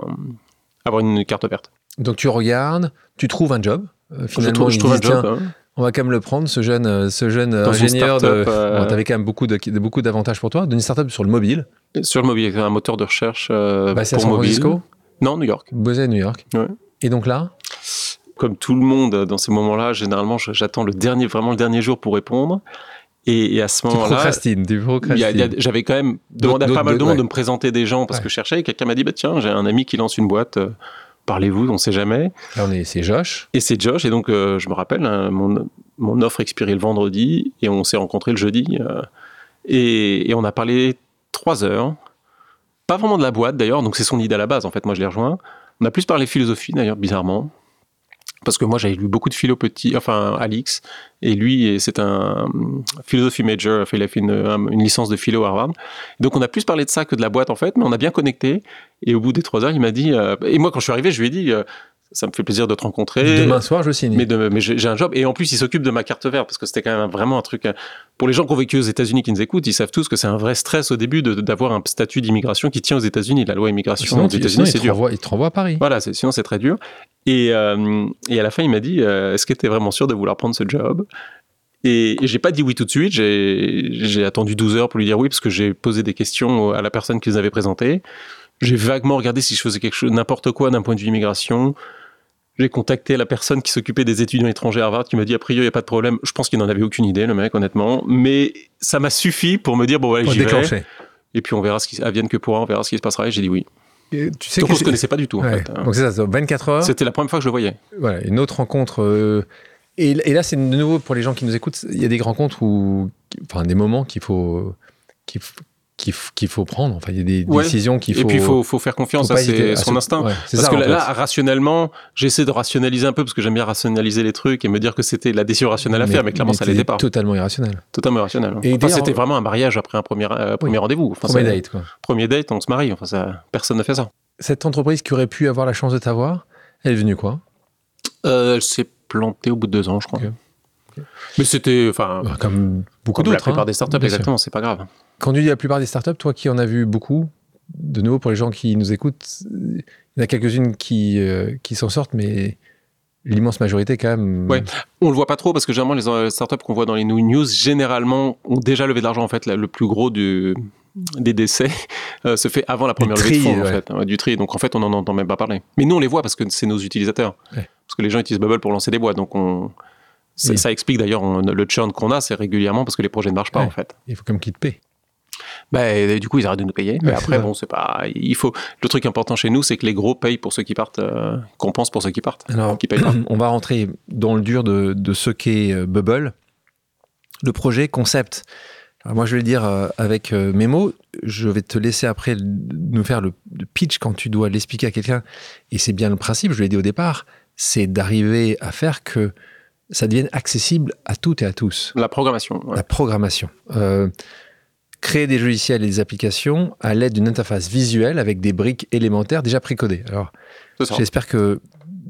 Speaker 1: avoir une carte verte.
Speaker 2: Donc tu regardes, tu trouves un job. Euh,
Speaker 1: Je
Speaker 2: finalement,
Speaker 1: trouve, je trouve un job. hein.
Speaker 2: on va quand même le prendre, ce jeune, euh, ce jeune
Speaker 1: Dans une
Speaker 2: ingénieur. De...
Speaker 1: euh,
Speaker 2: Bon, t'avais quand même beaucoup, de, de- beaucoup d'avantages pour toi. D'une startup sur le mobile.
Speaker 1: Sur le mobile, un moteur de recherche euh,
Speaker 2: à
Speaker 1: pour
Speaker 2: San
Speaker 1: mobile.
Speaker 2: Francisco,
Speaker 1: Non, New York.
Speaker 2: à New York.
Speaker 1: Ouais.
Speaker 2: Et donc là,
Speaker 1: Comme tout le monde dans ces moments-là, généralement, j'attends le dernier, vraiment le dernier jour pour répondre. Et, et à ce moment-là, j'avais quand même demandé à pas mal de monde
Speaker 2: ouais.
Speaker 1: de me présenter des gens parce
Speaker 2: Ouais.
Speaker 1: que je cherchais. Et quelqu'un m'a dit bah, Tiens, j'ai un ami qui lance une boîte. euh, Parlez-vous, on sait jamais.
Speaker 2: C'est Josh.
Speaker 1: Et c'est Josh. Et donc, euh, je me rappelle, hein, mon, mon offre expirait le vendredi et on s'est rencontrés le jeudi. euh, et, et on a parlé trois heures. Pas vraiment de la boîte d'ailleurs, donc c'est son idée à la base. En fait, moi, je l'ai rejoint. On a plus parlé philosophie d'ailleurs, bizarrement. Parce que moi, j'avais lu beaucoup de philo petit, enfin, Alix. Et lui, c'est un hum, philosophie major. Il a fait une, un- une licence de philo à Harvard. Donc, on a plus parlé de ça que de la boîte, en fait, mais on a bien connecté. Et au bout des trois heures, il m'a dit. euh, et moi, quand je suis arrivé, je lui ai dit euh, Ça me fait plaisir de te rencontrer.
Speaker 2: Demain soir, je signe.
Speaker 1: Mais, de- mais j'ai un job. Et en plus, il s'occupe de ma carte verte parce que c'était quand même vraiment un truc. euh, Pour les gens qui ont vécu aux États-Unis qui nous écoutent, ils savent tous que c'est un vrai stress au début d'avoir un statut d'immigration qui tient aux États-Unis. La loi immigration
Speaker 2: sinon,
Speaker 1: aux États-Unis, c'est dur.
Speaker 2: renvoie, il te renvoie à Paris.
Speaker 1: Voilà, sinon c'est très dur. Et, euh, et à la fin, il m'a dit euh, Est-ce que tu es vraiment sûr de vouloir prendre ce job? Et, j'ai pas dit oui tout de suite. J'ai j'ai attendu 12 heures pour lui dire oui parce que j'ai posé des questions à la personne qui nous avait présenté. J'ai vaguement regardé si je faisais quelque chose, n'importe quoi d'un point de vue immigration. J'ai contacté la personne qui s'occupait des étudiants étrangers à Harvard qui m'a dit a priori il n'y a pas de problème. Je pense qu'il n'en avait aucune idée le mec honnêtement, mais ça m'a suffi pour me dire bon
Speaker 2: Pour
Speaker 1: j'y vais. Et puis on verra ce qui advienne que pourra, on verra ce qui se passera. Et j'ai dit oui.
Speaker 2: Et Tu sais
Speaker 1: Donc
Speaker 2: que
Speaker 1: on se
Speaker 2: c'est-
Speaker 1: connaissait pas du tout en
Speaker 2: Ouais.
Speaker 1: fait. hein.
Speaker 2: Donc c'est ça, c'est 24 heures.
Speaker 1: C'était la première fois que je le voyais.
Speaker 2: Voilà, une autre rencontre. euh, et, et là, c'est de nouveau pour les gens qui nous écoutent. Il y a des rencontres où, enfin, des moments qu'il faut, qu'il qu'il faut prendre. Enfin, il y a des
Speaker 1: Ouais.
Speaker 2: décisions qu'il faut.
Speaker 1: Et puis il faut, faut faire confiance
Speaker 2: faut
Speaker 1: à ses- son instinct.
Speaker 2: ouais,
Speaker 1: Parce
Speaker 2: ça,
Speaker 1: que là, rationnellement, j'essaie de rationaliser un peu parce que j'aime bien rationaliser les trucs et me dire que c'était la décision rationnelle à faire, mais clairement ça
Speaker 2: t'es
Speaker 1: l'était pas.
Speaker 2: Totalement irrationnel.
Speaker 1: Totalement irrationnel.
Speaker 2: Et
Speaker 1: Enfin, c'était vraiment un mariage après un premier, euh, premier rendez-vous. Enfin,
Speaker 2: Premier
Speaker 1: ça-
Speaker 2: date, quoi.
Speaker 1: Premier date, on se marie. Enfin, ça, personne ne fait ça.
Speaker 2: Cette entreprise qui aurait pu avoir la chance de t'avoir, elle est venue quoi
Speaker 1: Euh, elle s'est plantée au bout de deux ans, je crois. Mais c'était, enfin,
Speaker 2: Bah, Comme beaucoup
Speaker 1: comme la
Speaker 2: d'autres.
Speaker 1: plupart
Speaker 2: hein.
Speaker 1: des startups, exactement, c'est pas grave.
Speaker 2: Quand tu dis la plupart des startups, toi qui en as vu beaucoup, de nouveau pour les gens qui nous écoutent, il y en a quelques-unes qui, euh, qui s'en sortent, mais l'immense majorité quand même.
Speaker 1: Ouais. On le voit pas trop parce que généralement les euh, startups qu'on voit dans les news généralement ont déjà levé de l'argent en fait. Là, le plus gros du, des décès euh, se fait avant la première levée
Speaker 2: tri,
Speaker 1: de fonds en
Speaker 2: ouais.
Speaker 1: fait, Ouais, du tri. Donc en fait on n'en entend même pas parler. Mais nous on les voit parce que c'est nos utilisateurs.
Speaker 2: Ouais.
Speaker 1: Parce que les gens utilisent Bubble pour lancer des boîtes. Donc on
Speaker 2: Oui.
Speaker 1: ça explique d'ailleurs le churn qu'on a, c'est régulièrement parce que les projets ne marchent pas
Speaker 2: Ouais.
Speaker 1: en fait.
Speaker 2: Il faut comme qu'ils te paient.
Speaker 1: Bah, et du coup, ils arrêtent de nous payer. Mais
Speaker 2: Ouais,
Speaker 1: après, bon, c'est pas. Il faut. Le truc important chez nous, c'est que les gros payent pour ceux qui partent, euh, compensent pour ceux qui partent,
Speaker 2: Alors,
Speaker 1: qui payent pas.
Speaker 2: on va rentrer dans le dur de, de ce qu'est euh, Bubble. Le projet concept. Alors moi, je vais le dire euh, avec euh, mes mots. Je vais te laisser après nous faire le, le pitch quand tu dois l'expliquer à quelqu'un. Et c'est bien le principe, je l'ai dit au départ, c'est d'arriver à faire que ça devienne accessible à toutes et à tous.
Speaker 1: La programmation. ouais.
Speaker 2: La programmation. Euh, créer des logiciels et des applications à l'aide d'une interface visuelle avec des briques élémentaires déjà précodées. Alors. J'espère que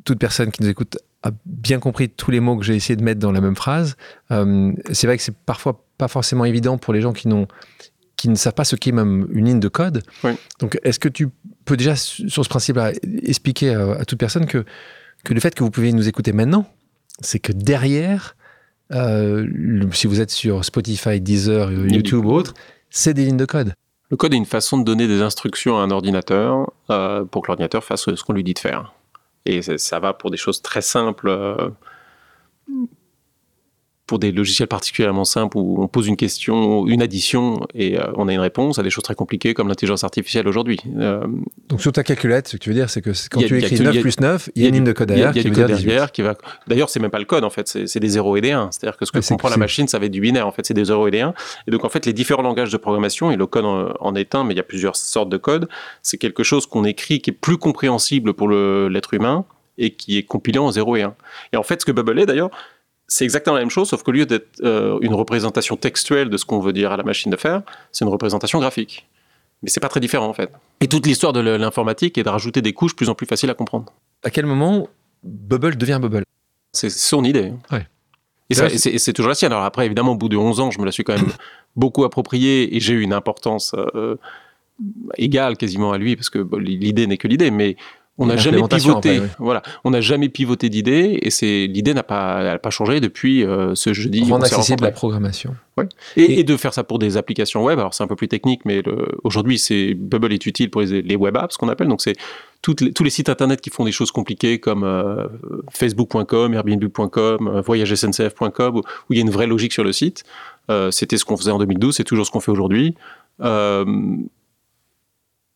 Speaker 2: toute personne qui nous écoute a bien compris tous les mots que j'ai essayé de mettre dans la même phrase. Euh, c'est vrai que c'est parfois pas forcément évident pour les gens qui, n'ont, qui ne savent pas ce qu'est même une ligne de code.
Speaker 1: Oui.
Speaker 2: Donc, est-ce que tu peux déjà, su- sur ce principe-là, expliquer à, à toute personne que, que le fait que vous pouvez nous écouter maintenant, c'est que derrière, euh, si vous êtes sur Spotify, Deezer, YouTube ou autre, c'est des lignes de code.
Speaker 1: Le code est une façon de donner des instructions à un ordinateur euh, pour que l'ordinateur fasse ce qu'on lui dit de faire. Et ça, ça va pour des choses très simples, euh, pour des logiciels particulièrement simples où on pose une question, une addition, et euh, on a une réponse à des choses très compliquées comme l'intelligence artificielle aujourd'hui. Euh,
Speaker 2: Donc, sur ta calculette, ce que tu veux dire, c'est que quand
Speaker 1: a-
Speaker 2: tu
Speaker 1: a
Speaker 2: écris
Speaker 1: que-
Speaker 2: 9
Speaker 1: il y a-
Speaker 2: plus 9, il y a une ligne de code
Speaker 1: a,
Speaker 2: derrière
Speaker 1: a
Speaker 2: qui
Speaker 1: du
Speaker 2: veut
Speaker 1: code
Speaker 2: dire 18.
Speaker 1: derrière qui va. D'ailleurs, c'est même pas le code en fait, c'est des 0 et des 1. C'est-à-dire que ce que comprend la machine, ça va être du binaire en fait, c'est des 0 et des 1. Et donc en fait, les différents langages de programmation, et le code en, en est un, mais il y a plusieurs sortes de code, c'est quelque chose qu'on écrit qui est plus compréhensible pour l'être humain et qui est compilé en 0 et 1. Et en fait, ce que Bubble est d'ailleurs, c'est exactement la même chose, sauf qu'au lieu d'être euh, une représentation textuelle de ce qu'on veut dire à la machine de faire, c'est une représentation graphique. Mais c'est pas très différent en fait. Et toute l'histoire de l'informatique est de rajouter des couches plus en plus faciles à comprendre.
Speaker 2: À quel moment Bubble devient Bubble?
Speaker 1: C'est son idée.
Speaker 2: Ouais.
Speaker 1: Et, c'est toujours la sienne. Alors après, évidemment, au bout de 11 ans, je me la suis quand même beaucoup appropriée et j'ai eu une importance euh, égale quasiment à lui parce que bon, l'idée n'est que l'idée, mais on n'a jamais pivoté.
Speaker 2: après, oui.
Speaker 1: Voilà, on n'a jamais pivoté d'idée et c'est l'idée n'a pas, pas changé depuis euh, ce jeudi.
Speaker 2: Rendre accessible la programmation.
Speaker 1: Et,
Speaker 2: Et-
Speaker 1: et de faire ça pour des applications web. Alors c'est un peu plus technique, mais aujourd'hui, c'est Bubble est utile pour les, les web apps, ce qu'on appelle. Donc c'est les- tous les sites internet qui font des choses compliquées comme euh, Facebook.com, Airbnb.com, euh, VoyageSNCF.com, où, où il y a une vraie logique sur le site. Euh, C'était ce qu'on faisait en 2012, c'est toujours ce qu'on fait aujourd'hui. Euh,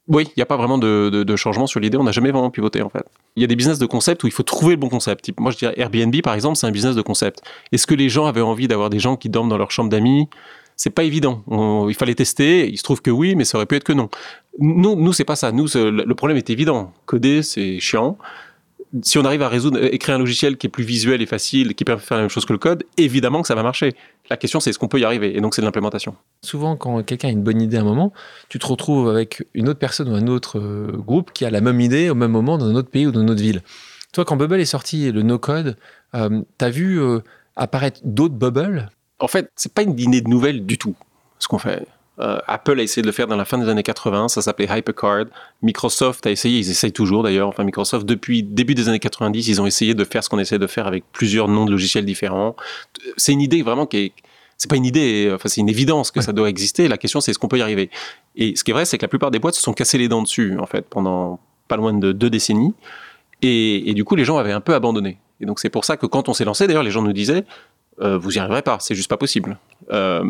Speaker 1: oui, il n'y a pas vraiment de, changement sur l'idée. On n'a jamais vraiment pivoté en fait. Il y a des business de concept où il faut trouver le bon concept. Moi, je dirais Airbnb par exemple, c'est un business de concept. Est-ce que les gens avaient envie d'avoir des gens qui dorment dans leur chambre d'amis? C'est pas évident. Il fallait tester. Il se trouve que oui, mais ça aurait pu être que non. Nous, nous, c'est pas ça. Nous, le problème est évident. Coder, c'est chiant. Si on arrive à résoudre, euh, écrire un logiciel qui est plus visuel et facile, qui permet de faire la même chose que le code, évidemment que ça va marcher. La question, c'est est-ce qu'on peut y arriver? Et donc, c'est de l'implémentation.
Speaker 2: Souvent, quand quelqu'un a une bonne idée à un moment, tu te retrouves avec une autre personne ou un autre euh, groupe qui a la même idée au même moment dans un autre pays ou dans une autre ville. Toi, quand Bubble est sorti, le no-code, euh, t'as vu euh, apparaître d'autres Bubble
Speaker 1: En fait, c'est pas une idée nouvelle du tout, ce qu'on fait. Euh, Apple a essayé de le faire dans la fin des années 80, ça s'appelait HyperCard. Microsoft a essayé, ils essayent toujours d'ailleurs. Enfin, Microsoft, depuis début des années 90, ils ont essayé de faire ce qu'on essaie de faire avec plusieurs noms de logiciels différents. C'est une idée vraiment qui est. C'est pas une idée, enfin, c'est une évidence que
Speaker 2: Ouais.
Speaker 1: ça doit exister. La question, c'est est-ce qu'on peut y arriver? Et ce qui est vrai, c'est que la plupart des boîtes se sont cassées les dents dessus, en fait, pendant pas loin de deux décennies. Et, et du coup, les gens avaient un peu abandonné. Et donc, c'est pour ça que quand on s'est lancé, d'ailleurs, les gens nous disaient euh, Vous y arriverez pas, c'est juste pas possible. Euh,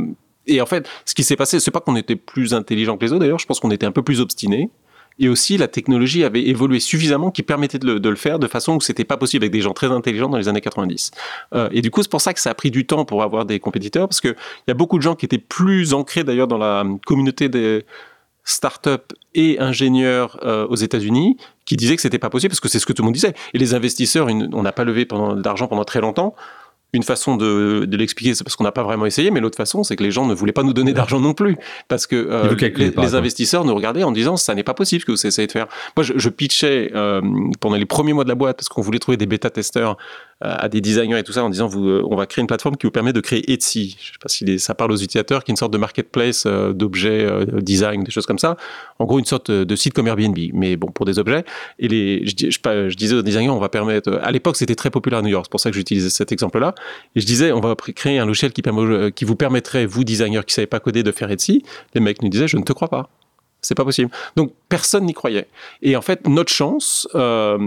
Speaker 1: et en fait, ce qui s'est passé, c'est pas qu'on était plus intelligent que les autres, d'ailleurs, je pense qu'on était un peu plus obstinés. Et aussi, la technologie avait évolué suffisamment qui permettait de le, faire de façon où c'était pas possible avec des gens très intelligents dans les années 90. Euh, et du coup, c'est pour ça que ça a pris du temps pour avoir des compétiteurs, parce qu'il y a beaucoup de gens qui étaient plus ancrés d'ailleurs dans la communauté des startups et ingénieurs euh, aux États-Unis qui disaient que c'était pas possible parce que c'est ce que tout le monde disait. Et les investisseurs, on n'a pas levé d'argent pendant très longtemps. Une façon de, de l'expliquer, c'est parce qu'on n'a pas vraiment essayé, mais l'autre façon, c'est que les gens ne voulaient pas nous donner d'argent non plus. Parce que euh, les, les investisseurs nous regardaient en disant ça n'est pas possible ce que vous essayez de faire. Moi, je, je pitchais euh, pendant les premiers mois de la boîte parce qu'on voulait trouver des bêta-testeurs euh, à des designers et tout ça en disant vous, on va créer une plateforme qui vous permet de créer Etsy. Je sais pas si ça parle aux utilisateurs, qui est une sorte de marketplace d'objets design, des choses comme ça. En gros, une sorte de site comme Airbnb, mais bon, pour des objets. Et les, je, je, je disais aux designers, on va permettre. À l'époque, c'était très populaire à New York, c'est pour ça que j'utilisais cet exemple-là. Et je disais, on va créer un logiciel qui, permet, qui vous permettrait, vous, designers qui ne savez pas coder, de faire Etsy. Les mecs nous disaient, je ne te crois pas. C'est pas possible. Donc personne n'y croyait. Et en fait, notre chance. Euh,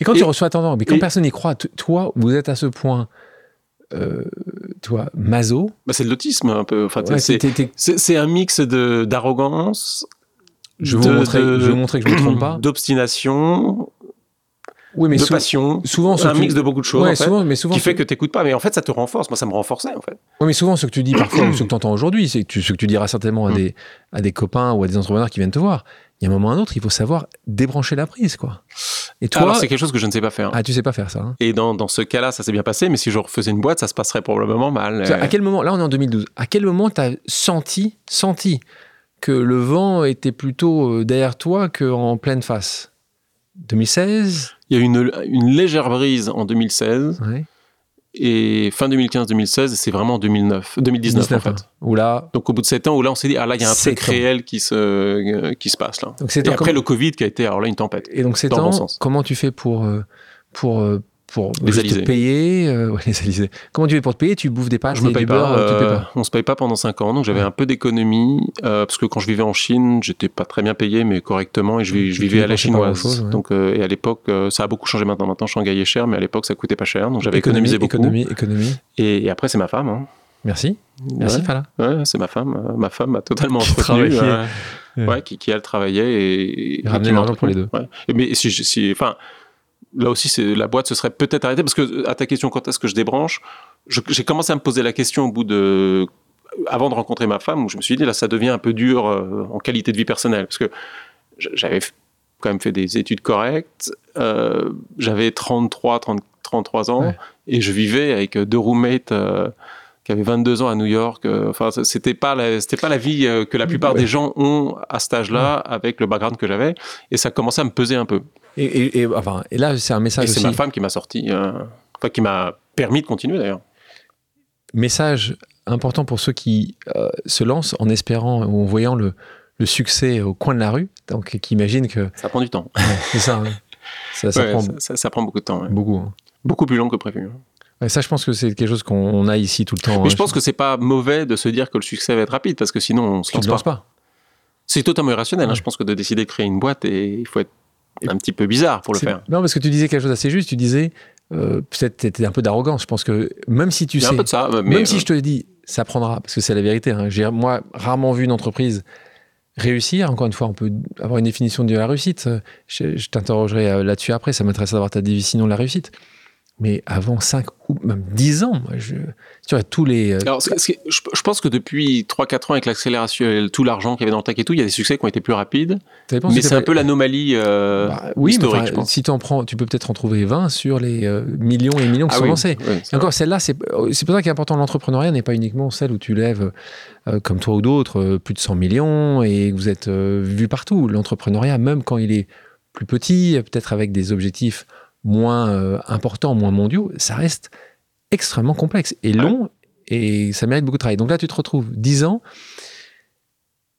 Speaker 2: et quand tu reçois, attends, mais quand personne n'y croit, toi, vous êtes à ce point. Euh, toi, maso.
Speaker 1: Bah, c'est de l'autisme un peu. Enfin, c'est un mix d'arrogance.
Speaker 2: Je, je vais vous montrer que je ne me trompe pas.
Speaker 1: D'obstination, oui, mais de passion, souvent c'est un mix de beaucoup de choses en fait, mais souvent, qui fait que tu n'écoutes pas. Mais en fait, ça te renforce. Moi, ça me renforçait en fait.
Speaker 2: Oui, mais souvent, ce que tu dis parfois ou ce que tu entends aujourd'hui, c'est ce que tu diras certainement à, mm. des, à des copains ou à des entrepreneurs qui viennent te voir. Il y a un moment ou un autre, il faut savoir débrancher la prise, quoi.
Speaker 1: Et toi, alors c'est quelque chose que je ne sais pas faire.
Speaker 2: Ah, tu sais pas faire ça. Hein.
Speaker 1: Et dans, dans ce cas-là, ça s'est bien passé, mais si je refaisais une boîte, ça se passerait probablement mal.
Speaker 2: À quel moment, là, on est en 2012. À quel moment tu as senti, senti que le vent était plutôt euh, derrière toi qu'en pleine face? 2016
Speaker 1: Il y a eu une, une légère brise en 2016. Et fin 2015-2016, c'est vraiment 2009, 2019 en fait. Hein.
Speaker 2: Où là,
Speaker 1: Donc au bout de 7 ans, où là on s'est dit, ah là il y a un truc réel qui se, euh, qui se passe là. Donc, et après le Covid qui a été, alors là une tempête.
Speaker 2: Et donc 7 ans, comment tu fais pour, euh, pour euh, pour les Te payer euh, ouais, les Comment tu fais pour te payer? Tu bouffes des pâtes
Speaker 1: Je me paye pas, euh, On se paye pas pendant 5 ans, donc j'avais un peu d'économie euh, parce que quand je vivais en Chine, j'étais pas très bien payé, mais correctement, et je, vivais à la chinoise. Donc et à l'époque, ça a beaucoup changé maintenant. Maintenant, Shanghai est cher, mais à l'époque, ça coûtait pas cher, donc j'avais économisé beaucoup.
Speaker 2: Économie, économie.
Speaker 1: Et, après, c'est ma femme. Hein.
Speaker 2: Merci. Merci, Fala.
Speaker 1: C'est ma femme. Ma femme a totalement entretenu. ouais, qui, qui, elle travaillait et,
Speaker 2: et l'argent pour les deux.
Speaker 1: Mais si, si enfin là aussi, c'est la boîte se serait peut-être arrêtée parce que à ta question, quand est-ce que je débranche, j'ai commencé à me poser la question au bout de avant de rencontrer ma femme où je me suis dit là, ça devient un peu dur euh, en qualité de vie personnelle parce que j'avais quand même fait des études correctes, euh, j'avais 33, 33 ans et je vivais avec deux roommates. Euh, qui avaient 22 ans à New York. Enfin, c'était pas c'était pas la vie que la plupart des gens ont à cet âge-là avec le background que j'avais, et ça commençait à me peser un peu.
Speaker 2: Et, et, enfin, et là, c'est un message.
Speaker 1: c'est ma femme qui m'a sorti, euh, enfin, qui m'a permis de continuer d'ailleurs.
Speaker 2: Message important pour ceux qui euh, se lancent en espérant ou en voyant le, le, succès au coin de la rue, donc qui imaginent que.
Speaker 1: Ça prend du temps.
Speaker 2: c'est ça,
Speaker 1: ça, ça, prend... Ça, prend beaucoup de temps.
Speaker 2: Beaucoup. Hein.
Speaker 1: Beaucoup plus long que prévu.
Speaker 2: Ça, je pense que c'est quelque chose qu'on a ici tout le temps.
Speaker 1: Mais je hein. pense que c'est pas mauvais de se dire que le succès va être rapide, parce que sinon on se lance, pas. C'est totalement irrationnel. Hein. Je pense que de décider de créer une boîte, et il faut être un petit peu bizarre pour le faire.
Speaker 2: Non, parce que tu disais quelque chose d'assez juste. Tu disais, euh, peut-être c'était un peu d'arrogance. Je pense que même si tu sais,
Speaker 1: un peu de ça, mais
Speaker 2: même si euh, je te dis, ça prendra, parce que c'est la vérité. Hein. J'ai moi rarement vu une entreprise réussir. Encore une fois, on peut avoir une définition de la réussite. Je, t'interrogerai euh, là-dessus après. Ça m'intéresse d'avoir ta définition de la réussite mais avant 5 ou même 10 ans, moi, je, tu vois, tous les...
Speaker 1: Euh, Alors, je, pense que depuis 3-4 ans, avec l'accélération, tout l'argent qu'il y avait dans le tech et tout, il y a des succès qui ont été plus rapides. Mais c'est un peu l'anomalie euh, bah, oui, historique,
Speaker 2: Si tu en prends, tu peux peut-être en trouver 20 sur les euh, millions et millions qui ah sont lancés. encore, celle-là, c'est pour ça qu'il est important, l'entrepreneuriat n'est pas uniquement celle où tu lèves, comme toi ou d'autres, plus de 100 millions et vous êtes vu partout. L'entrepreneuriat, même quand il est plus petit, peut-être avec des objectifs moins euh, importants, moins mondiaux, ça reste extrêmement complexe et long et ça mérite beaucoup de travail. Donc là, tu te retrouves 10 ans.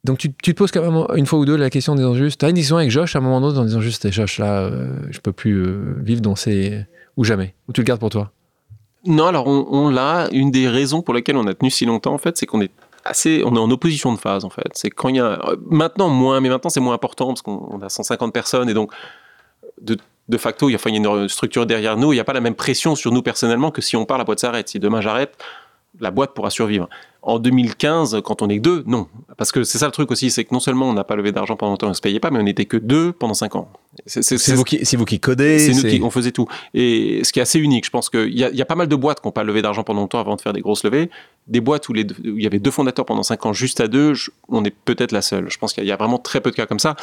Speaker 2: Donc tu, te poses quand même une fois ou deux la question en disant juste, tu as une discussion avec Josh à un moment donné en disant juste, Josh, là, euh, je peux plus euh, vivre dans ces... ou jamais, ou tu le gardes pour toi?
Speaker 1: Non, alors on, on l'a, une des raisons pour lesquelles on a tenu si longtemps, en fait, c'est qu'on est assez, on est en opposition de phase, en fait. C'est quand il y a, maintenant moins, mais maintenant c'est moins important parce qu'on a 150 personnes et donc de de facto, il y, a, une structure derrière nous, il n'y a pas la même pression sur nous personnellement que si on part, la boîte s'arrête. Si demain j'arrête, la boîte pourra survivre. En 2015, quand on est deux, non. Parce que c'est ça le truc aussi, c'est que non seulement on n'a pas levé d'argent pendant longtemps, on ne se payait pas, mais on n'était que deux pendant cinq ans.
Speaker 2: C'est vous, qui, vous qui codez
Speaker 1: C'est nous qui on faisait tout. Et ce qui est assez unique, je pense qu'il y, y a pas mal de boîtes qui n'ont pas levé d'argent pendant longtemps avant de faire des grosses levées. Des boîtes où, les, il y avait deux fondateurs pendant cinq ans juste à deux, on est peut-être la seule. Je pense qu'il y, a vraiment très peu de cas comme ça.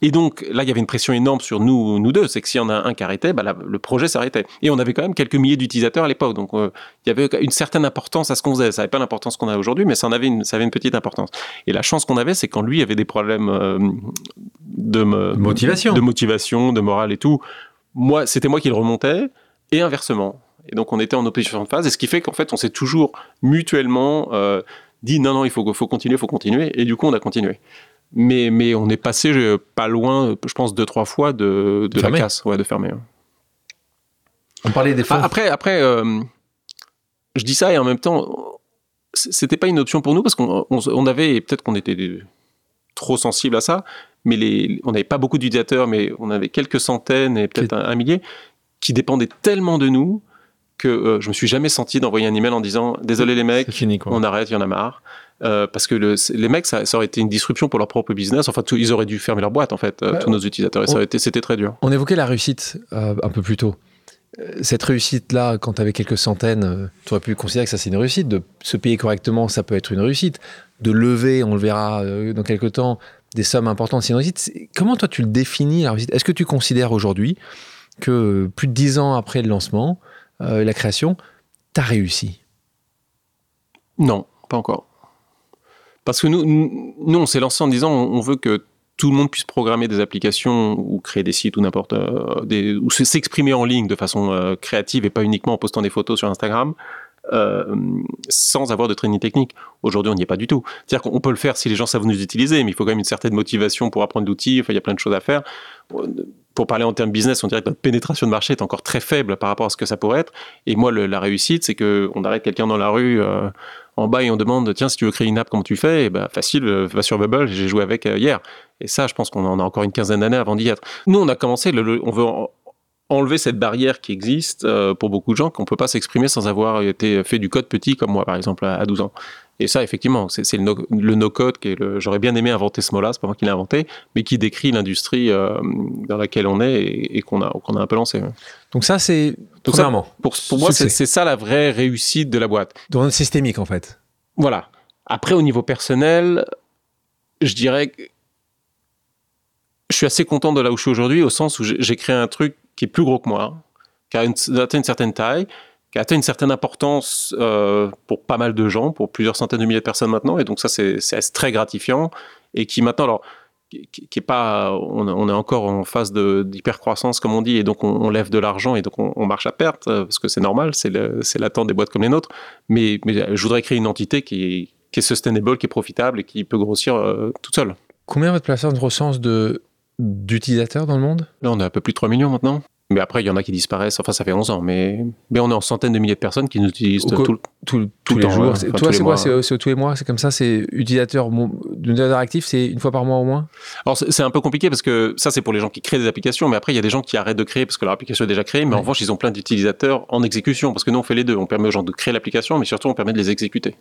Speaker 1: Et donc là, il y avait une pression énorme sur nous, nous deux. C'est que s'il y en a un qui arrêtait, bah, le projet s'arrêtait. Et on avait quand même quelques milliers d'utilisateurs à l'époque. Donc euh, il y avait une certaine importance à ce qu'on faisait. Ça n'avait pas l'importance qu'on a aujourd'hui, mais ça, en avait une, ça avait une petite importance. Et la chance qu'on avait, c'est quand lui avait des problèmes euh, de,
Speaker 2: motivation.
Speaker 1: de motivation, de morale et tout. Moi, c'était moi qui le remontais, et inversement. Et donc, on était en opposition de phase, et ce qui fait qu'en fait, on s'est toujours mutuellement euh, dit non, non, il faut, faut continuer, il faut continuer, et du coup, on a continué. Mais, mais on est passé euh, pas loin, je pense, deux, trois fois de, de la casse, ouais, de fermer.
Speaker 2: On parlait des fonds.
Speaker 1: après, après euh, je dis ça, et en même temps, c'était pas une option pour nous, parce qu'on on, avait, peut-être qu'on était trop sensible à ça, mais les, on n'avait pas beaucoup d'utilisateurs, mais on avait quelques centaines et peut-être un, millier qui dépendaient tellement de nous que euh, je me suis jamais senti d'envoyer un email en disant désolé les mecs, on arrête, il y en a marre. Euh, parce que le, les mecs, ça, aurait été une disruption pour leur propre business. Enfin, ils auraient dû fermer leur boîte, en fait, euh, tous nos utilisateurs. Et c'était très dur.
Speaker 2: On évoquait la réussite un peu plus tôt. Cette réussite-là, quand tu avais quelques centaines, tu aurais pu considérer que ça c'est une réussite. De se payer correctement, ça peut être une réussite. De lever, on le verra dans quelques temps, des sommes importantes, c'est une réussite. Comment toi tu le définis la réussite? Est-ce que tu considères aujourd'hui que plus de dix ans après le lancement, euh, la création, tu as réussi
Speaker 1: Non, pas encore. Parce que nous, nous on s'est lancé en disant on, veut que tout le monde puisse programmer des applications ou créer des sites ou n'importe euh, ou s'exprimer en ligne de façon euh, créative et pas uniquement en postant des photos sur Instagram. Sans avoir de training technique. Aujourd'hui, on n'y est pas du tout. C'est-à-dire qu'on peut le faire si les gens savent nous utiliser, mais il faut quand même une certaine motivation pour apprendre l'outil. Enfin, il y a plein de choses à faire. Pour parler en termes business, on dirait que notre pénétration de marché est encore très faible par rapport à ce que ça pourrait être. Et moi, la réussite, c'est qu'on arrête quelqu'un dans la rue euh, en bas et on demande tiens, si tu veux créer une app, comment tu fais? Et eh ben, facile, euh, va sur Bubble, j'ai joué avec hier. Et ça, je pense qu'on en a encore une quinzaine d'années avant d'y être. Nous, on a commencé, on veut enlever cette barrière qui existe euh, pour beaucoup de gens qu'on ne peut pas s'exprimer sans avoir été fait du code petit comme moi par exemple à 12 ans. Et ça effectivement c'est le no-code qui est le j'aurais bien aimé inventer ce mot-là, c'est pas moi qui l'ai inventé, mais qui décrit l'industrie euh, dans laquelle on est et, qu'on a qu'on a un peu lancé.
Speaker 2: Donc ça c'est premièrement
Speaker 1: pour, pour moi c'est ça la vraie réussite de la boîte.
Speaker 2: Dans systémique en fait.
Speaker 1: Voilà. Après au niveau personnel, je dirais que je suis assez content de là où je suis aujourd'hui au sens où j'ai créé un truc qui est plus gros que moi, qui a atteint une certaine taille, qui a atteint une certaine importance euh, pour pas mal de gens, pour plusieurs centaines de milliers de personnes maintenant. Et donc ça, c'est très gratifiant. Et qui maintenant, alors, qui, est pas, on, est encore en phase d'hypercroissance, comme on dit, et donc on, lève de l'argent et donc on, marche à perte, euh, parce que c'est normal, c'est l'attente des boîtes comme les nôtres. Mais, mais, je voudrais créer une entité qui est, qui est sustainable, qui est profitable et qui peut grossir euh, toute seule.
Speaker 2: Combien votre plateforme recense de d'utilisateurs dans le monde?
Speaker 1: Là, on a un peu plus de 3 millions maintenant. Mais après, il y en a qui disparaissent. Enfin, ça fait 11 ans. Mais, mais on est en centaines de milliers de personnes qui nous utilisent tout,
Speaker 2: tout, tous les jours. Toi, c'est quoi C'est tous les mois C'est comme ça C'est utilisateur, utilisateur actif C'est une fois par mois au moins?
Speaker 1: Alors, c'est un peu compliqué parce que ça, c'est pour les gens qui créent des applications. Mais après, il y a des gens qui arrêtent de créer parce que leur application est déjà créée. Mais en revanche, ils ont plein d'utilisateurs en exécution. Parce que nous, on fait les deux. On permet aux gens de créer l'application, mais surtout, on permet de les exécuter.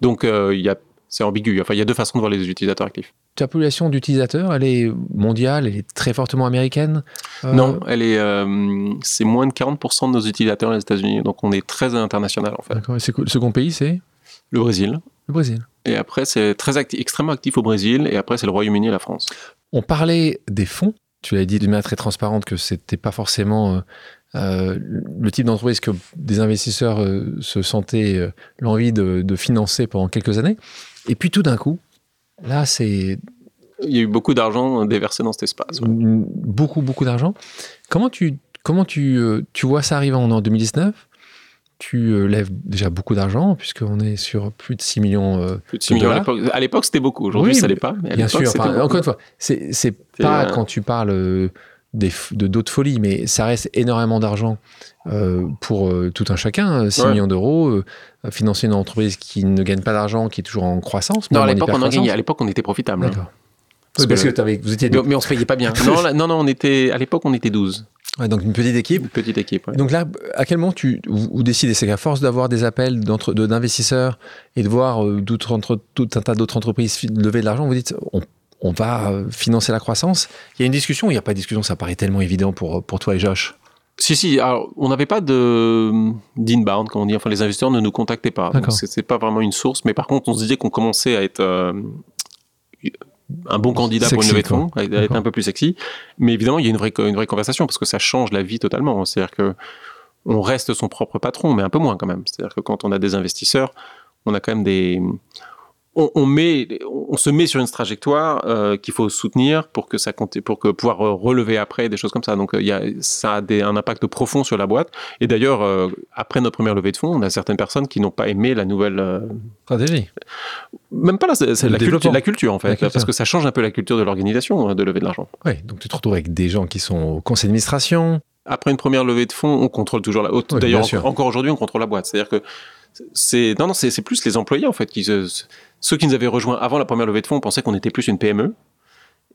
Speaker 1: Donc, euh, il y a c'est ambigu. Enfin, il y a deux façons de voir les utilisateurs actifs.
Speaker 2: Ta population d'utilisateurs, elle est mondiale, elle est très fortement américaine
Speaker 1: euh, Non, elle est, euh, c'est moins de 40% de nos utilisateurs aux États-Unis. Donc, on est très international en fait.
Speaker 2: D'accord. Et le second pays, c'est?
Speaker 1: Le Brésil.
Speaker 2: Le Brésil.
Speaker 1: Et après, c'est très actif, extrêmement actif au Brésil. Et après, c'est le Royaume-Uni et la France.
Speaker 2: On parlait des fonds. Tu l'as dit de manière très transparente que c'était pas forcément euh, le type d'entreprise que des investisseurs se sentaient l'envie de, de, financer pendant quelques années. Et puis tout d'un coup, là, c'est.
Speaker 1: Il y a eu beaucoup d'argent déversé dans cet espace.
Speaker 2: Beaucoup, beaucoup d'argent. Comment tu, comment tu, euh, tu vois ça arriver en 2019 tu euh, lèves déjà beaucoup d'argent, puisqu'on est sur plus de 6 millions. Euh,
Speaker 1: plus de 6 millions à l'époque, c'était beaucoup. Aujourd'hui, ça l'est pas.
Speaker 2: Mais bien sûr. encore une fois, c'est pas quand tu parles de d'autres folies, mais ça reste énormément d'argent euh, pour euh, tout un chacun. 6 millions d'euros, euh, financer une entreprise qui ne gagne pas d'argent, qui est toujours en croissance.
Speaker 1: Non, à l'époque, on, était profitable. D'accord.
Speaker 2: Parce, que, vous étiez
Speaker 1: mais, on se payait pas bien. non, non, non, on était, à l'époque, on était 12.
Speaker 2: donc une petite équipe. Une
Speaker 1: petite équipe.
Speaker 2: Donc là, à quel moment tu vous, décidez C'est qu'à force d'avoir des appels d'investisseurs et de voir tout un tas d'autres entreprises lever de l'argent, vous dites on on va euh, financer la croissance. Il y a une discussion, il n'y a pas de discussion, ça paraît tellement évident pour, pour toi et Josh.
Speaker 1: Si, si, alors on n'avait pas de d'inbound, comme on dit, enfin les investisseurs ne nous contactaient pas. C'était pas vraiment une source, mais par contre on se disait qu'on commençait à être euh, un bon candidat pour une levée de fonds, à être un peu plus sexy. Mais évidemment, il y a une vraie, une vraie conversation parce que ça change la vie totalement. C'est-à-dire que on reste son propre patron, mais un peu moins quand même. C'est-à-dire que quand on a des investisseurs, on a quand même des on, met, on se met sur une trajectoire euh, qu'il faut soutenir pour que ça compte, pour que pouvoir relever après des choses comme ça. Donc euh, il y a, ça a des, un impact profond sur la boîte. Et d'ailleurs, euh, après notre première levée de fonds, on a certaines personnes qui n'ont pas aimé la nouvelle
Speaker 2: stratégie.
Speaker 1: Même pas là, c'est la, culture, la culture en fait, parce que ça change un peu la culture de l'organisation hein, de lever de l'argent.
Speaker 2: Oui, donc tu te retrouves avec des gens qui sont au conseil d'administration.
Speaker 1: Après une première levée de fonds, on contrôle toujours la. haute. D'ailleurs, encore aujourd'hui, on contrôle la boîte. C'est-à-dire que c'est non non c'est plus les employés en fait qui se ceux qui nous avaient rejoints avant la première levée de fonds pensaient qu'on était plus une PME.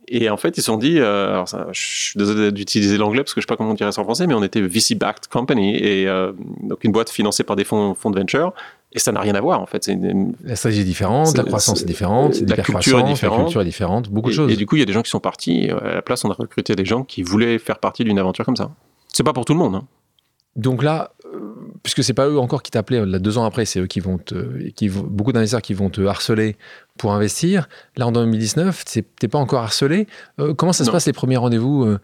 Speaker 1: Et en fait, ils se sont dit, euh, alors ça, je suis désolé d'utiliser l'anglais parce que je sais pas comment on dirait ça en français, mais on était VC-backed company et euh, donc une boîte financée par des fonds, fonds de venture. Et ça n'a rien à voir en fait.
Speaker 2: la stratégie est différente, la croissance est, différente,
Speaker 1: la culture est différente,
Speaker 2: la culture est différente, beaucoup
Speaker 1: de
Speaker 2: choses.
Speaker 1: Et du coup, il y a des gens qui sont partis. À la place, on a recruté des gens qui voulaient faire partie d'une aventure comme ça. C'est pas pour tout le monde. Hein.
Speaker 2: Donc là, euh, puisque c'est pas eux encore qui t'appelaient, là, deux ans après, c'est eux qui vont te, qui beaucoup d'investisseurs qui vont te harceler pour investir. Là, en 2019, t'es pas encore harcelé. Euh, comment ça se passe les premiers rendez-vous euh,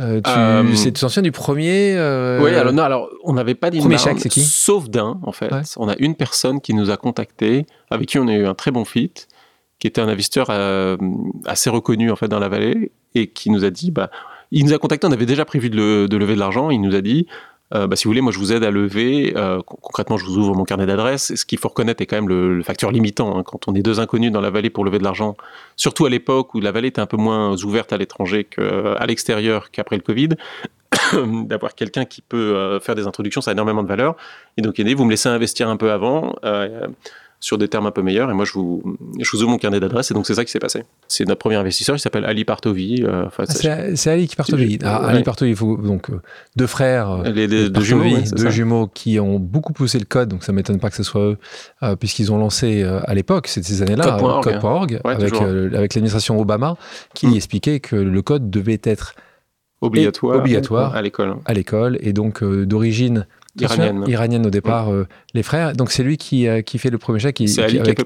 Speaker 2: euh tu te souviens du premier
Speaker 1: Oui, alors non, alors on n'avait pas d'inbound, sauf d'un en fait. On a une personne qui nous a contacté, avec qui on a eu un très bon fit, qui était un investisseur assez reconnu en fait dans la vallée et qui nous a dit, bah, il nous a contacté, on avait déjà prévu de, de lever de l'argent, il nous a dit, euh, bah, si vous voulez, moi je vous aide à lever. Euh, concrètement, je vous ouvre mon carnet d'adresses. Ce qu'il faut reconnaître est quand même le, facteur limitant. Hein. quand on est deux inconnus dans la vallée pour lever de l'argent, surtout à l'époque où la vallée était un peu moins ouverte à l'étranger qu'à l'extérieur qu'après le Covid, d'avoir quelqu'un qui peut euh, faire des introductions, ça a énormément de valeur. Et donc, vous me laissez investir un peu avant sur des termes un peu meilleurs. Et moi, je vous, je vous ouvre mon carnet d'adresses. Et donc, c'est ça qui s'est passé. C'est notre premier investisseur. Il s'appelle Ali Partovi.
Speaker 2: Euh, ah, c'est Ali qui Partovi. Ah, Ali Partovi, donc euh, deux frères.
Speaker 1: Euh, Les, deux, jumeaux,
Speaker 2: deux jumeaux qui ont beaucoup poussé le code. Donc, ça m'étonne pas que ce soit eux, puisqu'ils ont lancé à l'époque, c'est ces années-là, code.org, avec, avec l'administration Obama, qui mm. expliquait que le code devait être
Speaker 1: obligatoire,
Speaker 2: obligatoire
Speaker 1: à l'école.
Speaker 2: À l'école et donc d'origine
Speaker 1: iranienne.
Speaker 2: iranienne au départ, euh, les frères. Donc c'est lui qui, euh, qui fait le premier chèque.
Speaker 1: C'est Ali, qui, fait
Speaker 2: le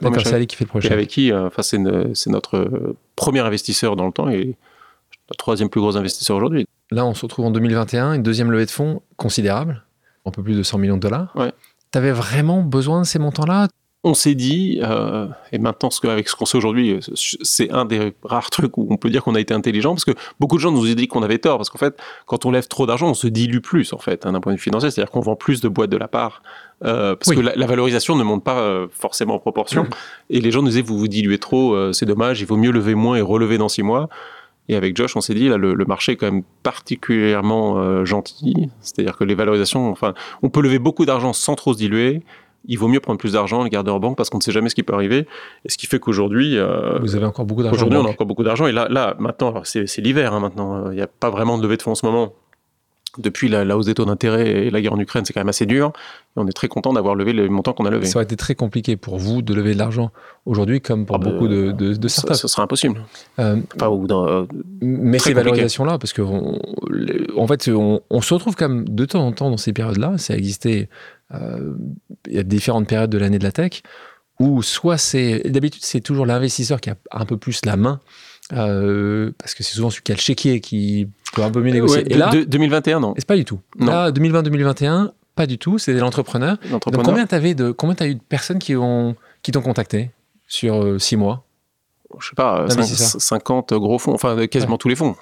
Speaker 2: premier chèque.
Speaker 1: avec qui, euh, enfin c'est notre premier investisseur dans le temps et le troisième plus gros investisseur aujourd'hui.
Speaker 2: Là, on se retrouve en 2021, une deuxième levée de fonds considérable, un peu plus de 100 millions de dollars.
Speaker 1: Ouais.
Speaker 2: Tu avais vraiment besoin de ces montants-là?
Speaker 1: On s'est dit, euh, et maintenant ce avec ce qu'on sait aujourd'hui, c'est un des rares trucs où on peut dire qu'on a été intelligent, parce que beaucoup de gens nous ont dit qu'on avait tort, parce qu'en fait, quand on lève trop d'argent, on se dilue plus, en fait, hein, d'un point de vue financier, c'est-à-dire qu'on vend plus de boîtes de la part, euh, parce que la, valorisation ne monte pas euh, forcément en proportion, et les gens nous disaient, vous vous diluez trop, c'est dommage, il vaut mieux lever moins et relever dans six mois. Et avec Josh, on s'est dit, là, le, le, marché est quand même particulièrement gentil, c'est-à-dire que les valorisations, enfin, on peut lever beaucoup d'argent sans trop se diluer, il vaut mieux prendre plus d'argent, le garder en banque parce qu'on ne sait jamais ce qui peut arriver. Et ce qui fait qu'aujourd'hui,
Speaker 2: euh, vous avez encore beaucoup d'argent.
Speaker 1: Aujourd'hui, on a encore beaucoup d'argent. Et là, là, maintenant, c'est l'hiver. Hein, maintenant, il n'y a pas vraiment de levée de fonds en ce moment. Depuis la, hausse des taux d'intérêt et la guerre en Ukraine, c'est quand même assez dur. Et on est très content d'avoir levé le montant qu'on a levé.
Speaker 2: Ça aurait été très compliqué pour vous de lever de l'argent aujourd'hui, comme pour ah beaucoup de, de, de startups.
Speaker 1: Ce sera impossible. Euh,
Speaker 2: euh, mais ces valorisations-là, parce que en fait, on, on, se retrouve quand même de temps en temps dans ces périodes-là. Ça a existé euh, il y a différentes périodes de l'année de la tech où soit c'est d'habitude c'est toujours l'investisseur qui a un peu plus la main euh, parce que c'est souvent celui qui a le chéquier qui peut un peu mieux négocier.
Speaker 1: et là, 2021 non?
Speaker 2: C'est pas du tout. Là 2020-2021 pas du tout. C'est l'entrepreneur. Donc combien t'avais de combien t'as eu de personnes qui ont qui t'ont contacté sur euh, six mois?
Speaker 1: Je sais pas, 50 gros fonds, enfin quasiment tous les fonds.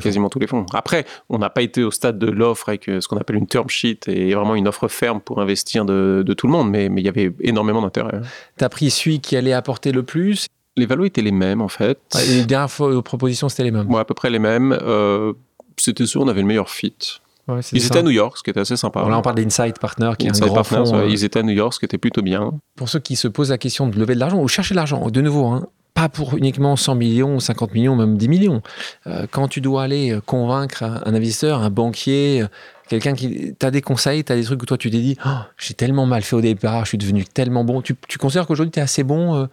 Speaker 1: quasiment, tous les fonds. Après, on n'a pas été au stade de l'offre avec euh, ce qu'on appelle une term sheet et vraiment une offre ferme pour investir de, tout le monde, mais, il y avait énormément d'intérêt.
Speaker 2: Tu as pris celui qui allait apporter le plus?
Speaker 1: Les valos étaient les mêmes en fait.
Speaker 2: les dernières propositions, c'était les mêmes
Speaker 1: Ouais, à peu près les mêmes. Euh, c'était sûr, on avait le meilleur fit. ils étaient à New York, ce qui était assez sympa.
Speaker 2: Là, on parle d'Insight Partner, qui est un grand fonds,
Speaker 1: euh, Ils étaient à New York, ce qui était plutôt bien.
Speaker 2: Pour ceux qui se posent la question de lever de l'argent ou chercher de l'argent, de nouveau, hein, pas pour uniquement 100 millions, 50 millions, même 10 millions. Euh, quand tu dois aller convaincre un investisseur, un banquier, quelqu'un qui. Tu as des conseils, tu as des trucs où toi tu t'es dit oh, j'ai tellement mal fait au départ, je suis devenu tellement bon. Tu, considères qu'aujourd'hui tu es assez bon euh,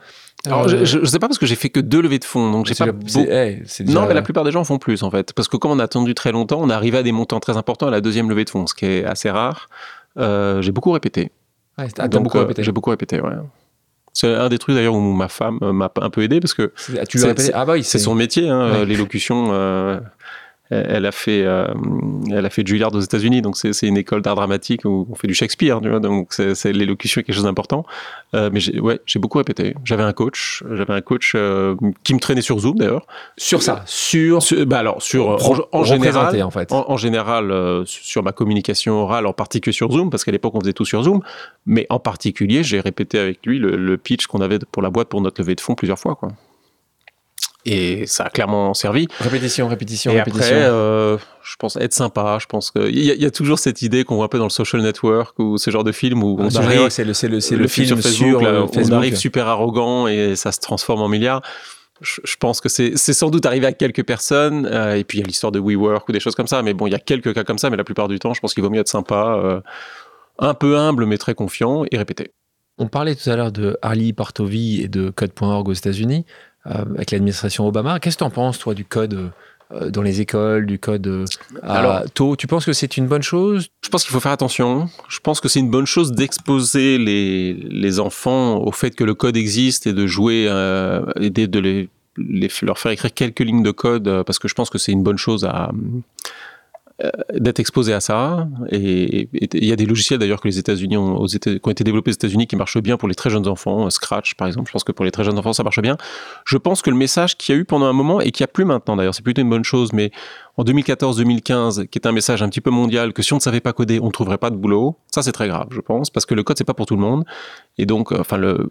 Speaker 1: Alors, je, je, sais pas parce que j'ai fait que deux levées de fonds, donc j'ai pas.
Speaker 2: Beau... Hey, déjà...
Speaker 1: Non, mais la plupart des gens font plus en fait, parce que comme on a attendu très longtemps, on arrivé à des montants très importants à la deuxième levée de fonds, ce qui est assez rare. Euh, j'ai beaucoup répété.
Speaker 2: Ouais.
Speaker 1: J'ai beaucoup répété, ouais. C'est un des trucs d'ailleurs où ma femme m'a un peu aidé parce que
Speaker 2: tu répété
Speaker 1: ah
Speaker 2: bah oui,
Speaker 1: c'est son métier, hein, ouais. l'élocution. Euh, elle a fait, euh, elle a fait Juilliard aux États-Unis, donc c'est une école d'art dramatique où on fait du Shakespeare, tu vois, donc c'est l'élocution est quelque chose d'important. Euh, mais j'ai ouais, j'ai beaucoup répété. J'avais un coach, j'avais un coach euh, qui me traînait sur Zoom d'ailleurs.
Speaker 2: Sur ça, sur,
Speaker 1: sur bah alors sur en, en général, en fait, en, en général euh, sur ma communication orale, en particulier sur Zoom, parce qu'à l'époque on faisait tout sur Zoom, mais en particulier j'ai répété avec lui le, le pitch qu'on avait pour la boîte pour notre levée de fonds plusieurs fois, quoi et ça a clairement servi.
Speaker 2: Répétition, répétition,
Speaker 1: et
Speaker 2: répétition.
Speaker 1: Après, euh, je pense être sympa. Je pense qu'il y, y, a toujours cette idée qu'on voit un peu dans le social network ou ce genre de film où
Speaker 2: ah,
Speaker 1: on
Speaker 2: arrive, c'est le, le, le, le, film, sur Facebook, sur, là,
Speaker 1: Facebook. on arrive super arrogant et ça se transforme en milliard. Je, je pense que c'est sans doute arrivé à quelques personnes. Euh, et puis il y a l'histoire de WeWork ou des choses comme ça. Mais bon, il y a quelques cas comme ça. Mais la plupart du temps, je pense qu'il vaut mieux être sympa, euh, un peu humble mais très confiant et répéter.
Speaker 2: On parlait tout à l'heure de Harley Partovi et de Code.org aux États-Unis. Euh, avec l'administration Obama. Qu'est-ce que tu en penses, toi, du code euh, dans les écoles, du code euh, à tôt Tu penses que c'est une bonne chose?
Speaker 1: Je pense qu'il faut faire attention. Je pense que c'est une bonne chose d'exposer les, les enfants au fait que le code existe et de jouer, euh, et de, de les, les, leur faire écrire quelques lignes de code parce que je pense que c'est une bonne chose à d'être exposé à ça. Et il y a des logiciels d'ailleurs que les États-Unis ont, qui ont été développés aux États-Unis qui marchent bien pour les très jeunes enfants. Scratch, par exemple, je pense que pour les très jeunes enfants, ça marche bien. Je pense que le message qu'il y a eu pendant un moment et qu'il n'y a plus maintenant, d'ailleurs, c'est plutôt une bonne chose, mais en 2014-2015, qui est un message un petit peu mondial, que si on ne savait pas coder, on ne trouverait pas de boulot. Ça, c'est très grave, je pense, parce que le code, c'est pas pour tout le monde. Et donc, euh, enfin, le,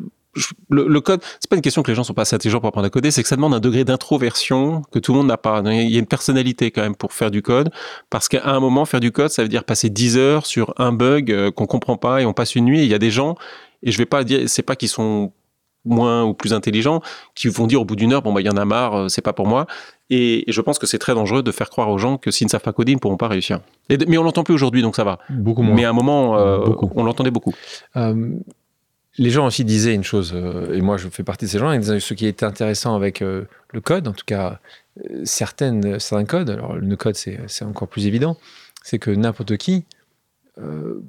Speaker 1: le, le, code, c'est pas une question que les gens sont pas assez intelligents pour apprendre à coder, c'est que ça demande un degré d'introversion que tout le monde n'a pas. Il y a une personnalité quand même pour faire du code, parce qu'à un moment, faire du code, ça veut dire passer 10 heures sur un bug euh, qu'on comprend pas et on passe une nuit. Et il y a des gens, et je vais pas dire, c'est pas qu'ils sont moins ou plus intelligents, qui vont dire au bout d'une heure, bon, bah, il y en a marre, euh, c'est pas pour moi. Et, et je pense que c'est très dangereux de faire croire aux gens que s'ils ne savent pas coder, ils ne pourront pas réussir. Et de, mais on l'entend plus aujourd'hui, donc ça va.
Speaker 2: Beaucoup moins.
Speaker 1: Mais à un moment, euh, on l'entendait beaucoup.
Speaker 2: Euh, les gens aussi disaient une chose, euh, et moi je fais partie de ces gens, ils disaient ce qui est intéressant avec euh, le code, en tout cas euh, certaines, certains codes, alors le code c'est encore plus évident, c'est que n'importe qui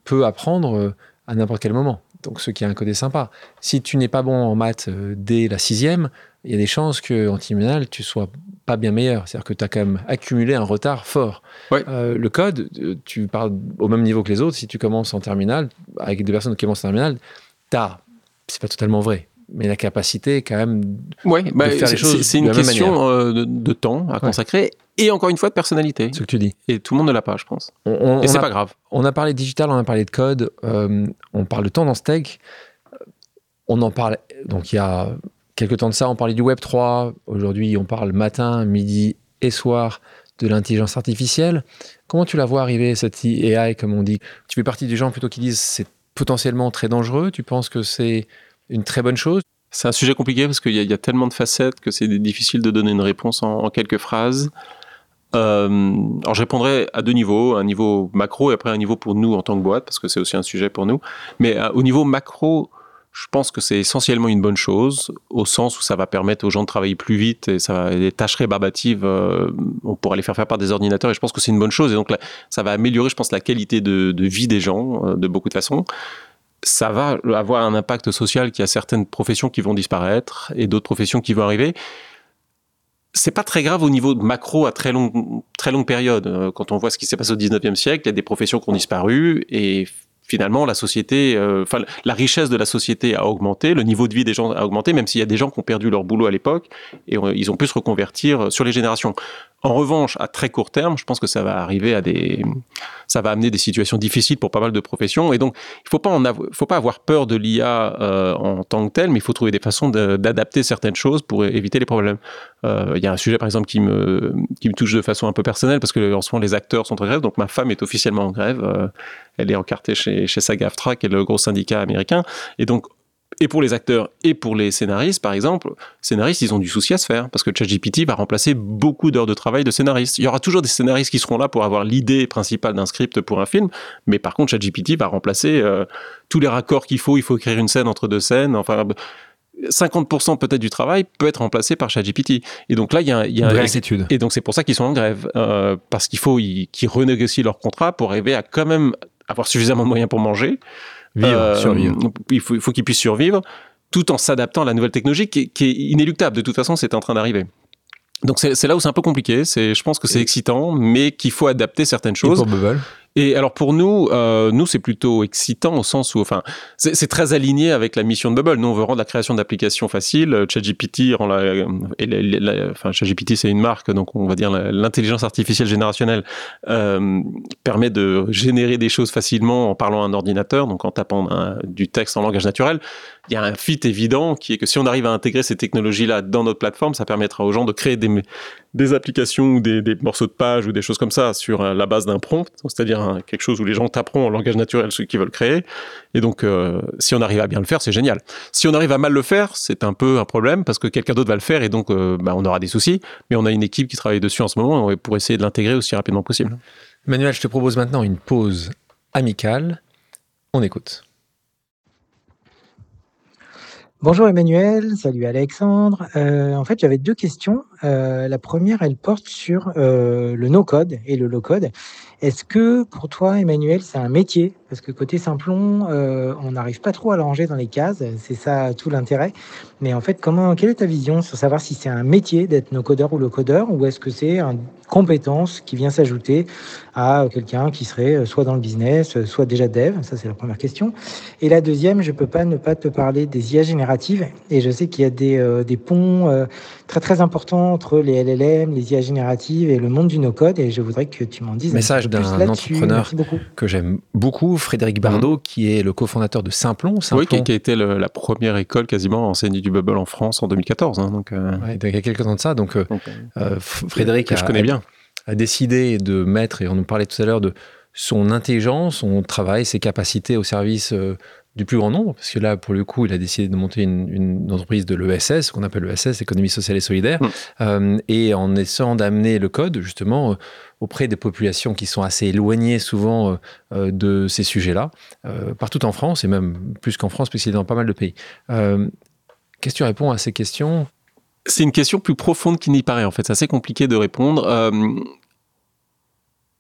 Speaker 2: peut apprendre à n'importe quel moment. Donc ce qui est un code est sympa. Si tu n'es pas bon en maths dès la sixième, il y a des chances qu'en terminale, tu sois pas bien meilleur. C'est-à-dire que tu as quand même accumulé un retard fort.
Speaker 1: Ouais.
Speaker 2: Euh, le code, tu parles au même niveau que les autres. Si tu commences en terminale, avec des personnes qui commencent en terminale, t'as, c'est pas totalement vrai, mais la capacité quand même
Speaker 1: ouais,
Speaker 2: de
Speaker 1: bah,
Speaker 2: faire les choses.
Speaker 1: C'est une question euh, de, de, temps à ouais. consacrer et encore une fois de personnalité.
Speaker 2: Ce que tu dis.
Speaker 1: Et tout le monde ne l'a pas, je pense.
Speaker 2: On, on,
Speaker 1: et c'est pas grave.
Speaker 2: On a parlé digital, on a parlé de code, euh, on parle de tendance tech. On en parle, donc il y a quelques temps de ça, on parlait du Web 3. Aujourd'hui, on parle matin, midi et soir de l'intelligence artificielle. Comment tu la vois arriver, cette AI, comme on dit Tu fais partie des gens plutôt qui disent c'est potentiellement très dangereux Tu penses que c'est une très bonne chose?
Speaker 1: C'est un sujet compliqué parce qu'il y, a tellement de facettes que c'est difficile de donner une réponse en, en quelques phrases. Euh, alors je répondrai à deux niveaux, un niveau macro et après un niveau pour nous en tant que boîte, parce que c'est aussi un sujet pour nous. Mais euh, au niveau macro, je pense que c'est essentiellement une bonne chose, au sens où ça va permettre aux gens de travailler plus vite et ça va, les tâches rébarbatives, euh, on pourra les faire faire par des ordinateurs et je pense que c'est une bonne chose et donc là, ça va améliorer, je pense, la qualité de, de vie des gens euh, de beaucoup de façons. Ça va avoir un impact social qui a certaines professions qui vont disparaître et d'autres professions qui vont arriver. C'est pas très grave au niveau macro à très longue, très longue période. Euh, Quand on voit ce qui s'est passé au 19e siècle, il y a des professions qui ont disparu et finalement la société, euh, enfin la richesse de la société a augmenté, le niveau de vie des gens a augmenté, même s'il y a des gens qui ont perdu leur boulot à l'époque et ils ont pu se reconvertir sur les générations. En revanche, à très court terme, je pense que ça va arriver à des, ça va amener des situations difficiles pour pas mal de professions. Et donc, il faut faut pas avoir peur de l'IA euh, en tant que tel, mais il faut trouver des façons d'adapter certaines choses pour éviter les problèmes. Euh, il y a un sujet, par exemple, qui me, touche de façon un peu personnelle parce que ce moment les acteurs sont en grève. Donc, ma femme est officiellement en grève. Euh, elle est encartée chez, chez SAG-AFTRA, qui est le gros syndicat américain. Et donc, et pour les acteurs et pour les scénaristes, par exemple, scénaristes, ils ont du souci à se faire parce que ChatGPT va remplacer beaucoup d'heures de travail de scénaristes. Il y aura toujours des scénaristes qui seront là pour avoir l'idée principale d'un script pour un film, mais par contre, ChatGPT va remplacer euh, tous les raccords qu'il faut. Il faut écrire une scène entre deux scènes. Enfin, 50% peut-être du travail peut être remplacé par ChatGPT. Et donc là, il y a, y a
Speaker 2: une
Speaker 1: Et donc c'est pour ça qu'ils sont en grève, euh, parce qu'il faut qu'ils renégocient leur contrat pour arriver à quand même avoir suffisamment de moyens pour manger.
Speaker 2: Vivre, euh, survivre.
Speaker 1: Il faut, il faut qu'ils puissent survivre tout en s'adaptant à la nouvelle technologie qui qui est inéluctable. De toute façon, c'est en train d'arriver. Donc c'est là où c'est un peu compliqué. C'est, je pense que c'est excitant, mais qu'il faut adapter certaines choses.
Speaker 2: Et pour Bubble?
Speaker 1: Et alors pour nous, euh, nous c'est plutôt excitant au sens où, enfin, c'est très aligné avec la mission de Bubble. Nous on veut rendre la création d'applications facile. ChatGPT rend la, enfin ChatGPT c'est une marque, donc on va dire l'intelligence artificielle générationnelle euh, permet de générer des choses facilement en parlant à un ordinateur, donc en tapant du texte en langage naturel. Il y a un fit évident qui est que si on arrive à intégrer ces technologies-là dans notre plateforme, ça permettra aux gens de créer des, des applications ou des, des, morceaux de page ou des choses comme ça sur euh, la base d'un prompt, c'est-à-dire quelque chose où les gens taperont en langage naturel ce qu'ils veulent créer. Et donc, euh, si on arrive à bien le faire, c'est génial. Si on arrive à mal le faire, c'est un peu un problème parce que quelqu'un d'autre va le faire et donc euh, bah, on aura des soucis. Mais on a une équipe qui travaille dessus en ce moment pour essayer de l'intégrer aussi rapidement possible.
Speaker 2: Manuel, je te propose maintenant une pause amicale. On écoute.
Speaker 3: Bonjour Emmanuel, salut Alexandre. Euh, en fait, j'avais deux questions. Euh, la première, elle porte sur euh, le no-code et le low-code. Est-ce que pour toi, Emmanuel, c'est un métier? Parce que côté Simplon, euh, on n'arrive pas trop à le dans les cases. C'est ça tout l'intérêt. Mais en fait, comment, quelle est ta vision sur savoir si c'est un métier d'être no-codeur ou le codeur ou est-ce que c'est une compétence qui vient s'ajouter à quelqu'un qui serait soit dans le business, soit déjà dev? Ça, c'est la première question. Et la deuxième, je peux pas ne pas te parler des IA génératives. Et je sais qu'il y a des, ponts très très importants entre les LLM, les IA génératives et le monde du no-code. Et je voudrais que tu m'en dises
Speaker 2: Message d'un entrepreneur que j'aime beaucoup, Frédéric Bardot, mmh. qui est le cofondateur de Simplon.
Speaker 1: Simplon. Oui, qui, a été la première école quasiment à enseigner du bubble en France en 2014. Hein, donc,
Speaker 2: euh... ouais, il y a quelques temps de ça. Donc, euh, euh Frédéric
Speaker 1: que je connais bien.
Speaker 2: a décidé de mettre, et on nous parlait tout à l'heure de son intelligence, son travail, ses capacités au service euh, du plus grand nombre, parce que là, pour le coup, il a décidé de monter une, entreprise de l'ESS, qu'on appelle l'ESS, économie sociale et solidaire, mmh. euh, et en essayant d'amener le code, justement, euh, auprès des populations qui sont assez éloignées souvent euh, de ces sujets-là, partout en France, et même plus qu'en France, puisqu'il est dans pas mal de pays. Qu'est-ce que tu réponds à ces questions?
Speaker 1: C'est une question plus profonde qu'il n'y paraît en fait. C'est assez compliqué de répondre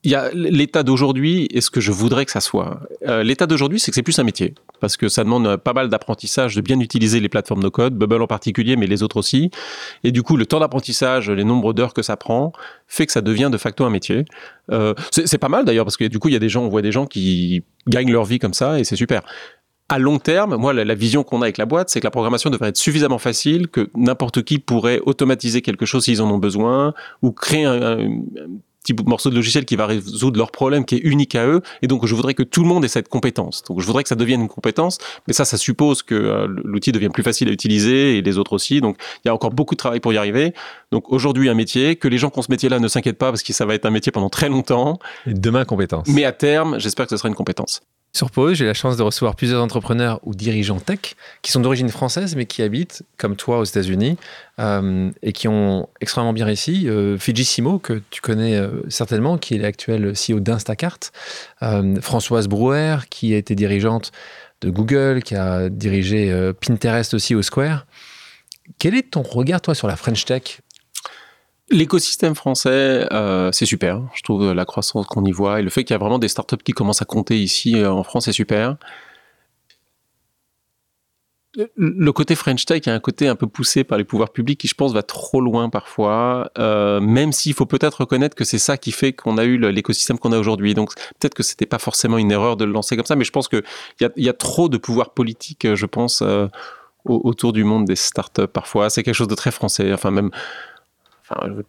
Speaker 1: il y a l'état d'aujourd'hui et ce que je voudrais que ça soit. Euh, l'état d'aujourd'hui, c'est que c'est plus un métier parce que ça demande pas mal d'apprentissage, de bien utiliser les plateformes no code, Bubble en particulier, mais les autres aussi. Et du coup, le temps d'apprentissage, les nombres d'heures que ça prend, fait que ça devient de facto un métier. Euh, c'est pas mal d'ailleurs parce que du coup, il y a des gens, on voit des gens qui gagnent leur vie comme ça et c'est super. À long terme, moi, la, vision qu'on a avec la boîte, c'est que la programmation devrait être suffisamment facile que n'importe qui pourrait automatiser quelque chose s'ils en ont besoin ou créer un, un, petit morceau de logiciel qui va résoudre leur problème qui est unique à eux. Et donc, je voudrais que tout le monde ait cette compétence. Donc, je voudrais que ça devienne une compétence. Mais ça, ça suppose que euh, l'outil devienne plus facile à utiliser et les autres aussi. Donc, il y a encore beaucoup de travail pour y arriver. Donc, aujourd'hui, un métier. Que les gens qui ont ce métier-là ne s'inquiètent pas parce que ça va être un métier pendant très longtemps.
Speaker 2: Et demain, compétence.
Speaker 1: Mais à terme, j'espère que ce sera une compétence.
Speaker 2: Sur Pause, j'ai la chance de recevoir plusieurs entrepreneurs ou dirigeants tech qui sont d'origine française mais qui habitent, comme toi, aux États-Unis euh, et qui ont extrêmement bien réussi. Euh, Fijissimo, que tu connais euh, certainement, qui est l'actuel CEO d'Instacart. Euh, Françoise Brouwer, qui a été dirigeante de Google, qui a dirigé Pinterest aussi au Square. Quel est ton regard, toi, sur la French Tech?
Speaker 1: L'écosystème français, euh, c'est super. Je trouve la croissance qu'on y voit et le fait qu'il y a vraiment des startups qui commencent à compter ici euh, en France, c'est super. Le côté French Tech a un côté un peu poussé par les pouvoirs publics qui, je pense, va trop loin parfois, euh, même s'il faut peut-être reconnaître que c'est ça qui fait qu'on a eu l'écosystème qu'on a aujourd'hui. Donc peut-être que c'était pas forcément une erreur de le lancer comme ça, mais je pense qu'il y a, y a trop de pouvoir politique, je pense, euh, autour du monde des startups parfois. C'est quelque chose de très français. Enfin, même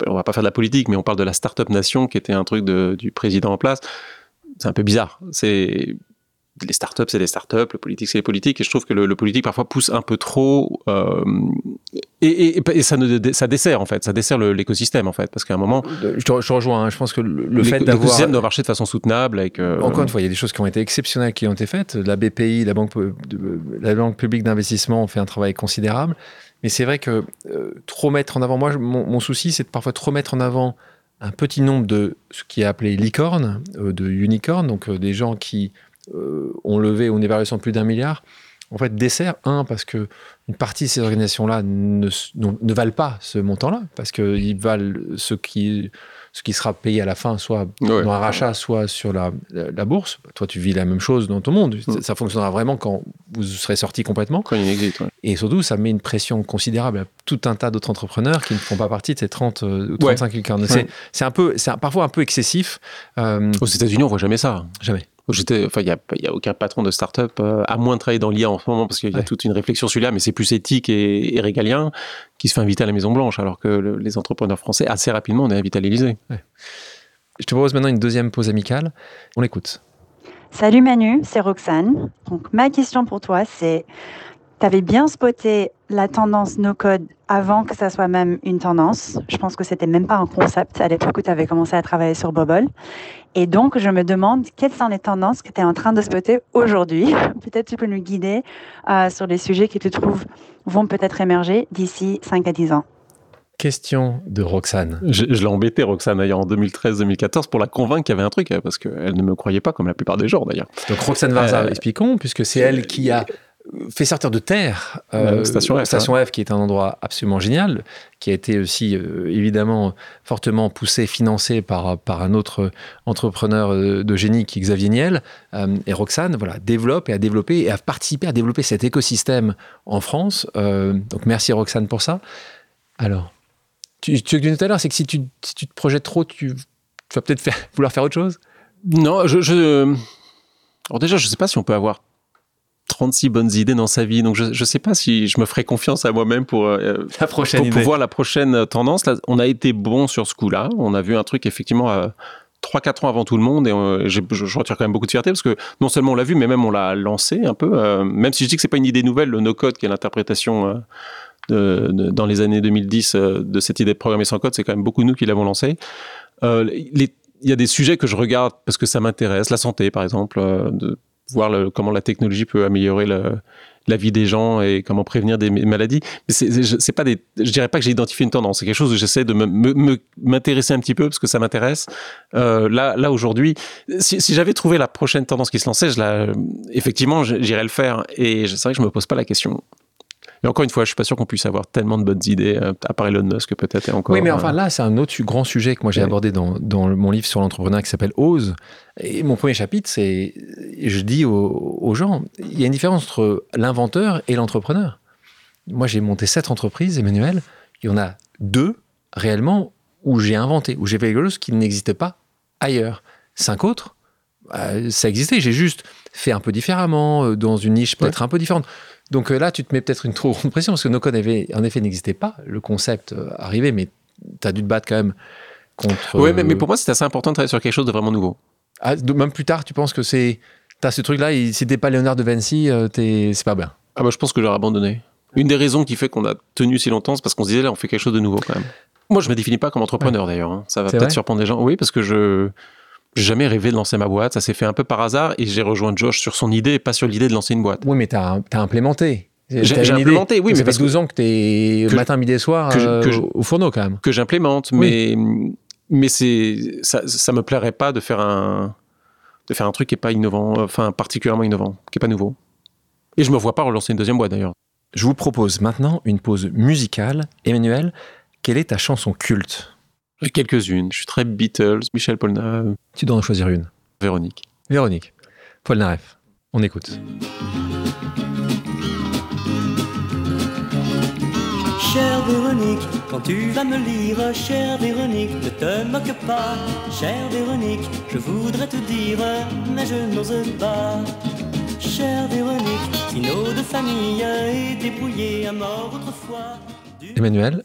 Speaker 1: on va pas faire de la politique, mais on parle de la start-up nation qui était un truc du président en place. C'est un peu bizarre. C'est les startups, c'est les startups, le politique, c'est les politiques, et je trouve que le, le politique parfois pousse un peu trop, euh, et, et, et, ça, ne, ça dessert en fait, ça dessert l'écosystème en fait, parce qu'à un moment,
Speaker 2: je te, je te rejoins, hein, je pense que le, le fait d'avoir
Speaker 1: l'écosystème doit marcher de façon soutenable avec. Euh,
Speaker 2: Encore une fois, il y a des choses qui ont été exceptionnelles qui ont été faites. La BPI, la banque, la banque publique d'investissement, ont fait un travail considérable. Mais c'est vrai que euh, trop mettre en avant, moi, mon, mon souci, c'est de parfois trop mettre en avant un petit nombre de ce qui est appelé licorne, euh, de unicorn, donc euh, des gens qui ont levé une évaluation de plus d'un milliard, en fait, dessert. Un, parce que une partie de ces organisations-là ne, ne, valent pas ce montant-là, parce qu'ils valent ce qui, ce qui sera payé à la fin, soit dans un rachat, soit sur la, la, bourse. Toi, tu vis la même chose dans ton monde. Mm. Ça, fonctionnera vraiment quand vous serez sorti complètement.
Speaker 1: Quand il existe,
Speaker 2: Et surtout, ça met une pression considérable à tout un tas d'autres entrepreneurs qui ne font pas partie de ces 30 ou 35 ouais. C'est un peu, c'est parfois un peu excessif.
Speaker 1: Euh, Aux États-Unis, on voit jamais ça.
Speaker 2: Jamais.
Speaker 1: J'étais, enfin, il n'y a, y a, aucun patron de start-up, euh, à moins de travailler dans l'IA en ce moment, parce qu'il y a toute une réflexion sur l'IA, mais c'est plus éthique et, régalien, qui se fait inviter à la Maison-Blanche, alors que les entrepreneurs français, assez rapidement, on est invité à l'Élysée.
Speaker 2: Je te propose maintenant une deuxième pause amicale. On l'écoute.
Speaker 4: Salut Manu, c'est Roxane. Donc, ma question pour toi, c'est tu avais bien spoté la tendance no-code avant que ça soit même une tendance. Je pense que c'était même pas un concept à l'époque où tu avais commencé à travailler sur Bubble. Et donc, je me demande quelles sont les tendances que tu es en train de spotter aujourd'hui. Peut-être tu peux nous guider euh, sur les sujets qui tu trouves vont peut-être émerger d'ici 5 à 10 ans.
Speaker 2: Question de Roxane.
Speaker 1: Je, l'ai embêté, Roxane, d'ailleurs, en 2013-2014 pour la convaincre qu'il y avait un truc, parce qu'elle ne me croyait pas, comme la plupart des gens, d'ailleurs.
Speaker 2: Donc, Roxane Varza, euh, expliquons, puisque c'est elle qui a fait sortir de terre
Speaker 1: euh, Station, F,
Speaker 2: Station F, qui est un endroit absolument génial, qui a été aussi euh, évidemment fortement poussé, financé par, par un autre entrepreneur euh, de génie qui est Xavier Niel. et Roxane voilà, développe et a développé et a participé à développer cet écosystème en France. donc merci Roxane pour ça. Alors, tu, tu disais tout à l'heure, c'est que si tu, si tu te projettes trop, tu, vas peut-être vouloir faire autre chose?
Speaker 1: Non, je, je... Alors déjà, je ne sais pas si on peut avoir 36 bonnes idées dans sa vie. Donc, je ne sais pas si je me ferai confiance à moi-même pour,
Speaker 2: euh, la prochaine
Speaker 1: pour, voir la prochaine tendance. Là, on a été bon sur ce coup-là. On a vu un truc effectivement à 3-4 ans avant tout le monde et euh, je, je, retire quand même beaucoup de fierté parce que non seulement on l'a vu, mais même on l'a lancé un peu. Euh, même si je dis que c'est pas une idée nouvelle, le no-code qui est l'interprétation dans les années 2010 de cette idée de programmer sans code, c'est quand même beaucoup nous qui l'avons lancé. il y a des sujets que je regarde parce que ça m'intéresse, la santé par exemple, de, voir comment la technologie peut améliorer la vie des gens et comment prévenir des maladies. Mais c'est pas je dirais pas que j'ai identifié une tendance. C'est quelque chose où j'essaie de m'intéresser un petit peu parce que ça m'intéresse. Euh, là, là aujourd'hui, si, j'avais trouvé la prochaine tendance qui se lançait, je la, effectivement, j'irais le faire. Et c'est vrai que je me pose pas la question. Mais encore une fois, je suis pas sûr qu'on puisse avoir tellement de bonnes idées, euh, à part Elon Musk peut-être encore.
Speaker 2: Oui, mais enfin euh, là, c'est un autre grand sujet que moi j'ai abordé dans, dans, mon livre sur l'entrepreneur qui s'appelle Ose. Et mon premier chapitre, c'est, je dis aux, gens, il y a une différence entre l'inventeur et l'entrepreneur. Moi, j'ai monté sept entreprises, Emmanuel. Il y en a deux réellement où j'ai inventé, où j'ai fait quelque chose qui n'existait pas ailleurs. Cinq autres, bah, ça existait. J'ai juste fait un peu différemment, euh, dans une niche peut-être un peu différente. Donc euh, là, tu te mets peut-être une trop grande pression parce que no code avait, en effet n'existait pas. Le concept euh, arrivait, mais tu as dû te battre quand même contre.
Speaker 1: Oui, mais, pour moi, c'était assez important de travailler sur quelque chose de vraiment nouveau.
Speaker 2: Ah, même plus tard, tu penses que c'est. Tu as ce truc-là, si t'es pas Léonard de Vinci, c'est pas bien.
Speaker 1: Ah bah, je pense que j'aurais abandonné. Une des raisons qui fait qu'on a tenu si longtemps, c'est parce qu'on se disait là, on fait quelque chose de nouveau quand même. Moi, je me définis pas comme entrepreneur d'ailleurs. Hein. Ça va peut-être surprendre des gens. Oui, parce que je jamais rêvé de lancer ma boîte, ça s'est fait un peu par hasard et j'ai rejoint Josh sur son idée et pas sur l'idée de lancer une boîte.
Speaker 2: Oui, mais tu as, implémenté.
Speaker 1: J'ai implémenté, oui.
Speaker 2: Ça mais fait 12 ans que tu es matin, midi et soir euh, au fourneau quand même.
Speaker 1: Que j'implémente, mais, mais c'est, ça, ça me plairait pas de faire un, de faire un truc qui est pas innovant, enfin particulièrement innovant, qui est pas nouveau. Et je me vois pas relancer une deuxième boîte d'ailleurs.
Speaker 2: Je vous propose maintenant une pause musicale. Emmanuel, quelle est ta chanson culte?
Speaker 1: Quelques-unes. Je suis très Beatles, Michel Polnareff.
Speaker 2: Tu dois en choisir une.
Speaker 1: Véronique.
Speaker 2: Véronique. Polnareff. On écoute.
Speaker 5: Chère Véronique, quand tu vas me lire, chère Véronique, ne te moque pas. Chère Véronique, je voudrais te dire, mais je n'ose pas. Chère Véronique, si nos deux familles étaient brouillées à mort autrefois.
Speaker 2: Emmanuel,